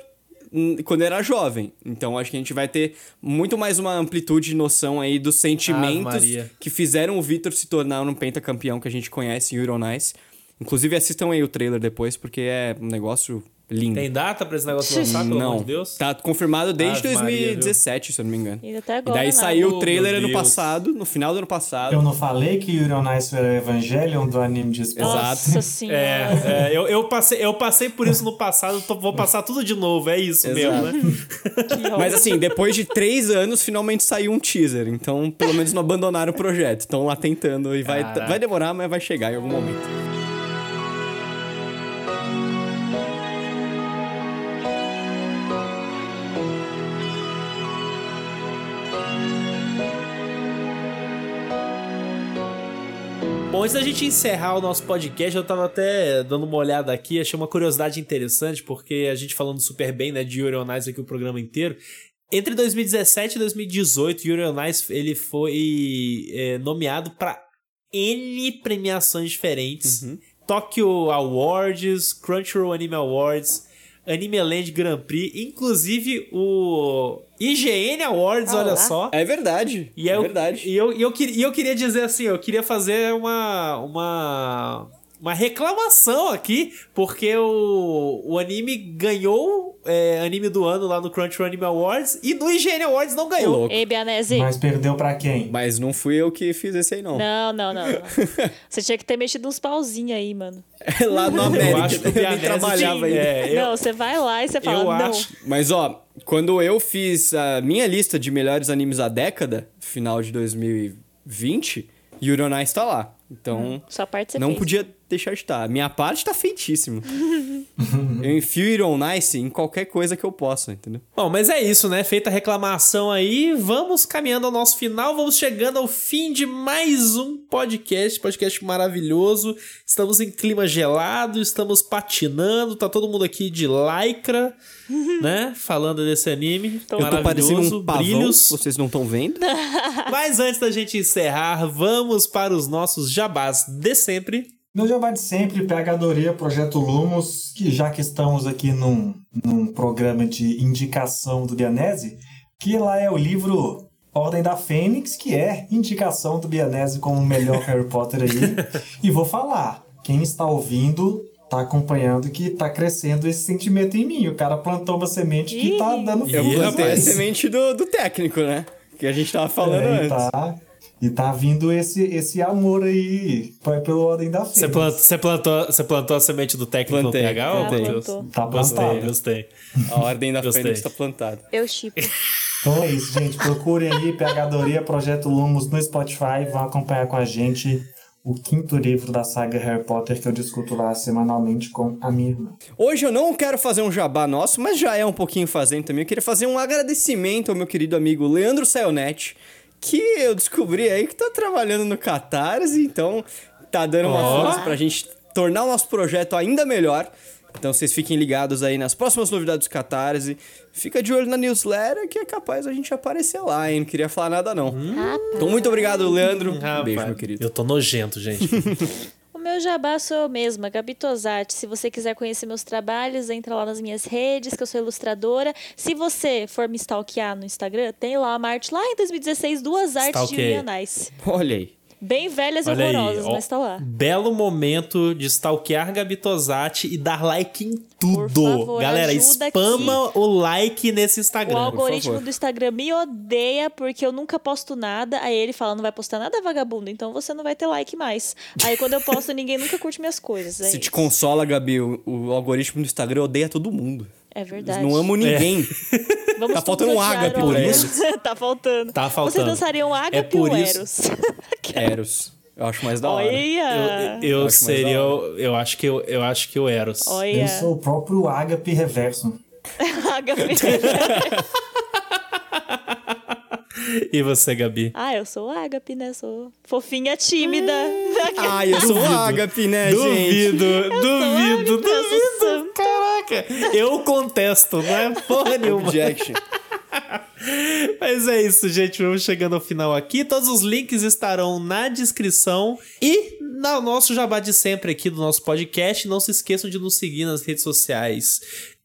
quando era jovem. Então acho que a gente vai ter muito mais uma amplitude de noção aí dos sentimentos que fizeram o Vitor se tornar um pentacampeão que a gente conhece em Euronice. Inclusive assistam aí o trailer depois, porque é um negócio lindo. Tem data pra esse negócio lançar, pelo Não, amor de Deus? tá confirmado desde Ave Maria, 2017, se eu não me engano. E até E agora, daí nada. saiu o trailer meu ano Deus. passado, no final do ano passado. Eu não falei que Yuri on Ice era o Evangelion do anime de esporte? Nossa [LAUGHS] senhora. É, é, eu, eu, passei, eu passei por isso no passado, tô- vou passar tudo de novo, é isso mesmo, né? [LAUGHS] Mas assim, depois de três anos, finalmente saiu um teaser. Então, pelo menos não abandonaram o projeto. Estão lá tentando e vai, Caraca. vai demorar, mas vai chegar em algum momento. Bom, antes da gente encerrar o nosso podcast, eu tava até dando uma olhada aqui, achei uma curiosidade interessante, porque a gente falando super bem, né, de Yuri on Ice aqui o programa inteiro. Entre 2017 e 2018, Yuri on Ice, ele foi é, nomeado para N premiações diferentes. Tokyo Awards, Crunchyroll Anime Awards, Anime Land Grand Prix, inclusive o IGN Awards, Ah olha lá. só. É verdade. E é eu, verdade. E eu, e, eu, queria- e eu queria dizer assim, eu queria fazer uma. uma uma reclamação aqui, porque o, o anime ganhou é, anime do ano lá no Crunchyroll Anime Awards e no IGN Awards não ganhou. louco. Ei, Bianese. Mas perdeu pra quem? Mas não fui eu que fiz esse aí, não. Não, não, não, não. [LAUGHS] Você tinha que ter mexido uns pauzinhos aí, mano. Lá no Eu América. acho que o eu trabalhava ainda. é, eu- Não, você vai lá e você fala, eu não. acho. Mas ó, quando eu fiz a minha lista de melhores animes da década, final de 2020, Yuri on Ice tá lá. Então, você não fez. podia deixar de estar. Minha parte tá feitíssimo. [LAUGHS] eu enfio Yuri on Ice em qualquer coisa que eu possa, entendeu? Bom, mas é isso, né? Feita a reclamação aí, vamos caminhando ao nosso final, vamos chegando ao fim de mais um podcast, podcast maravilhoso. Estamos em clima gelado, estamos patinando, tá todo mundo aqui de lycra, [LAUGHS] né? Falando desse anime. Tô. Eu tô parecendo maravilhoso, um pavão, brilhos. vocês não estão vendo? Mas antes da gente encerrar, vamos para os nossos jabás de sempre. Meu jabá de sempre, pegadoria Projeto Lumos, que já que estamos aqui num, num programa de indicação do Bianese, que lá é o livro Ordem da Fênix, que é indicação do Bianese como o melhor Harry Potter aí. [LAUGHS] E vou falar, quem está ouvindo tá acompanhando que tá crescendo esse sentimento em mim. O cara plantou uma semente que tá dando Eu frutos, plantei a semente do, do técnico, né? Que a gente tava falando É, antes. tá, e tá vindo esse, esse amor aí p- pelo Ordem da Fênix. Você plantou, você plantou, você plantou a semente do técnico no PH? Matheus? Plantou. Tá Gostei, plantado. gostei. A ordem da Gostei. Fênix tá plantada. Eu chipo. [LAUGHS] Então é isso, gente. Procurem aí Pegadoria Projeto Lumos no Spotify. Vão acompanhar com a gente o quinto livro da saga Harry Potter que eu discuto lá semanalmente com a minha irmã. Hoje eu não quero fazer um jabá nosso, mas já é um pouquinho fazendo também. Eu queria fazer um agradecimento ao meu querido amigo Leandro Saionetti, que eu descobri aí que tá trabalhando no Catarse, então tá dando uma Ó. força pra gente tornar o nosso projeto ainda melhor. Então vocês fiquem ligados aí nas próximas novidades do Catarse. Fica de olho na newsletter que é capaz a gente aparecer lá, hein? Não queria falar nada não. Então muito obrigado, Leandro. Rapaz, beijo, meu querido. Eu tô nojento, gente. [LAUGHS] Meu jabá sou eu mesma, Gabi Tosati. Se você quiser conhecer meus trabalhos, entra lá nas minhas redes, que eu sou ilustradora. Se você for me stalkear no Instagram, tem lá uma arte lá em 2016, duas artes de Stalkeia. Reanais. Olha aí. Bem velhas e Olha aí, horrorosas, ó, mas tá lá. Belo momento de stalkear Gabi Tosati e dar like em tudo. Por favor, Galera, ajuda spama o like nesse O Instagram. algoritmo favor. do Instagram me odeia porque eu nunca posto nada. Aí ele fala, não vai postar nada, vagabundo, então você não vai ter like mais. Aí quando eu posto, [LAUGHS] ninguém nunca curte minhas coisas. É, Se te isso. consola, Gabi, o, o algoritmo do Instagram odeia todo mundo. É Eles verdade. não amam ninguém. Vamos Tá faltando um ágape o pra Eros. [LAUGHS] tá faltando. Tá faltando. Vocês dançariam ágape É por ou isso- Eros? [LAUGHS] Eros. Eu acho mais da hora. Olha! Eu, eu Eu seria. o- Eu acho que eu, eu acho que o Eros. Olha! Eu sou o próprio Ágape Reverso. [LAUGHS] ágape. E você, Gabi? ah, eu sou ágape, né? Sou fofinha tímida. Ai, eu sou o Agape, né, gente? Duvido, duvido, Ágape, eu sou duvido. Caraca, eu contesto, não é porra nenhuma. Objection. [LAUGHS] Mas é isso, gente. Vamos chegando ao final aqui. Todos os links estarão na descrição e no nosso jabá de sempre aqui do nosso podcast. Não se esqueçam de nos seguir nas redes sociais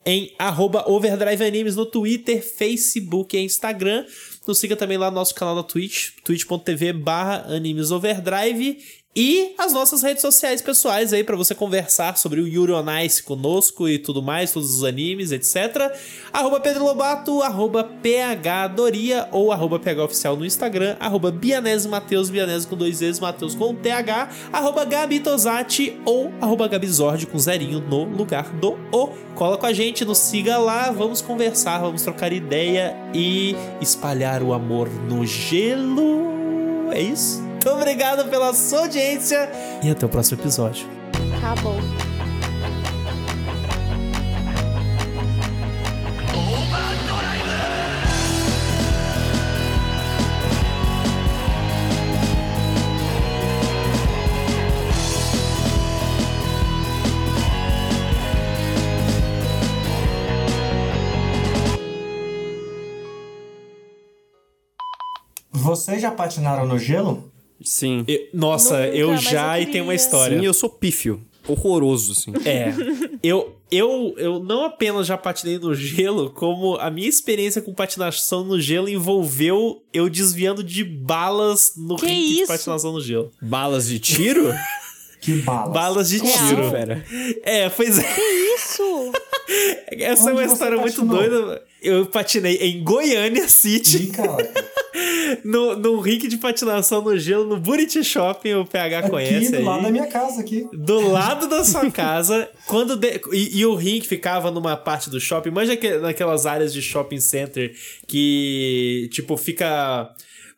em arroba Overdrive Animes no Twitter, Facebook e Instagram. Nos siga também lá no nosso canal da Twitch, twitch.tv barra Animes Overdrive. E as nossas redes sociais pessoais aí para você conversar sobre o Yuri on Ice conosco e tudo mais, todos os animes, etc. Arroba Pedro Lobato, arroba PH Doria ou arroba PH Oficial no Instagram, arroba Bianese Mateus, Bianese com dois E's, Mateus com TH, arroba Gabi Tosati ou arroba Gabizord com zerinho no lugar do O. Cola com a gente, nos siga lá, vamos conversar, vamos trocar ideia e espalhar o amor no gelo. É isso? Muito obrigado pela sua audiência e até o próximo episódio. Tá Vocês já patinaram no gelo? Sim. E- nossa, Nunca, eu já eu e tenho uma história. Sim, eu sou pífio. Horroroso, assim. [LAUGHS] É. Eu, eu, eu não apenas já patinei no gelo, como a minha experiência com patinação no gelo envolveu eu desviando de balas no Que rink de isso? patinação no gelo. Balas de tiro? [LAUGHS] Que balas. Balas de tiro. Fera. É, pois é. Isso! [LAUGHS] [LAUGHS] Essa é Onde uma você história muito doida. Eu patinei em Goiânia City, [LAUGHS] no, no rink de patinação no gelo, no Buriti Shopping, o PH Aqui conhece do aí. lado da minha casa aqui. do lado da sua casa, [LAUGHS] quando de- e, e o rink ficava numa parte do shopping, que, naquelas áreas de shopping center que, tipo, fica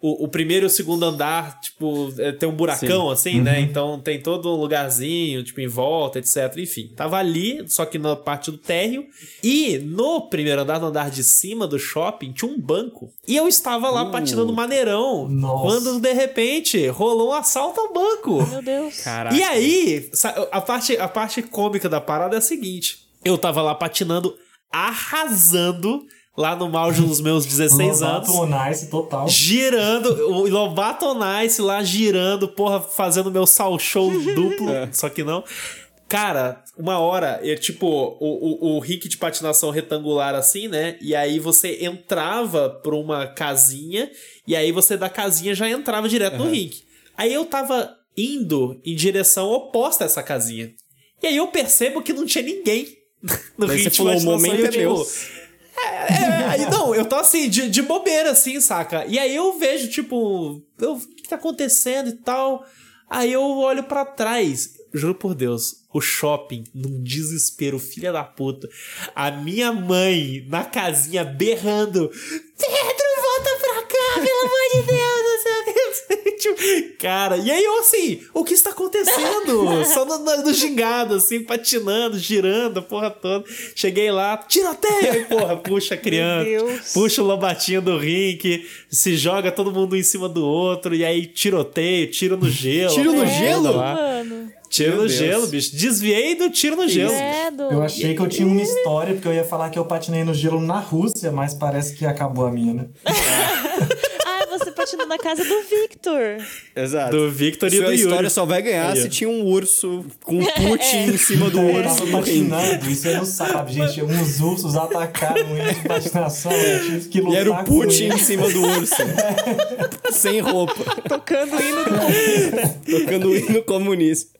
o, o primeiro e o segundo andar, tipo, é, tem um buracão, assim, né? Então tem todo um lugarzinho, tipo, em volta, etc. Enfim, tava ali, só que na parte do térreo. E no primeiro andar, no andar de cima do shopping, tinha um banco. E eu estava lá patinando maneirão. Nossa. Quando, de repente, rolou um assalto ao banco. Meu Deus. Caraca. E aí, a parte, a parte cômica da parada é a seguinte: eu tava lá patinando, arrasando lá no auge dos meus 16 anos. Lobato on Ice total. Girando, o Lobato Nice lá girando, porra, fazendo meu sal show [LAUGHS] duplo, só que não. Cara, uma hora, eu, tipo, o, o, o rink de patinação retangular assim, né? E aí você entrava pra uma casinha, e aí você da casinha já entrava direto no rink. Aí eu tava indo em direção oposta a essa casinha. E aí eu percebo que não tinha ninguém [LAUGHS] no Aí rink você falou, patinação. momento e eu, é é, não, eu tô assim, de, de bobeira, assim, saca? E aí eu vejo, tipo, eu, o que tá acontecendo e tal. Aí eu olho pra trás, juro por Deus, o shopping, num desespero, filha da puta. A minha mãe na casinha berrando: Pedro, volta pra cá, pelo amor de Deus, Tipo, Cara, e aí eu assim, o que está acontecendo? [LAUGHS] Só no, no, no gingado, assim, patinando, girando, a porra toda. Cheguei lá, tiroteio, e, porra, puxa a criança, Deus. puxa o lobatinho do rink, se joga todo mundo em cima do outro, e aí tiroteio, tiro no gelo. Tiro no gelo? lá. Mano. Tiro Meu no Deus. gelo, bicho. Desviei do tiro no gelo. Credo. Eu achei que eu tinha uma história, porque eu ia falar que eu patinei no gelo na Rússia, mas parece que acabou a minha, né? [LAUGHS] Na casa do Victor. Exato. Do Victor e Sua do história Yuri. só vai ganhar Aí, se tinha um urso com um Putin em cima do Eu urso patinando, isso aí não sabe, gente. Uns ursos atacaram um índio de patinação, eu tive que E era o Putin ele. em cima do urso. [LAUGHS] Sem roupa. Tocando o hino do Tocando o hino comunista.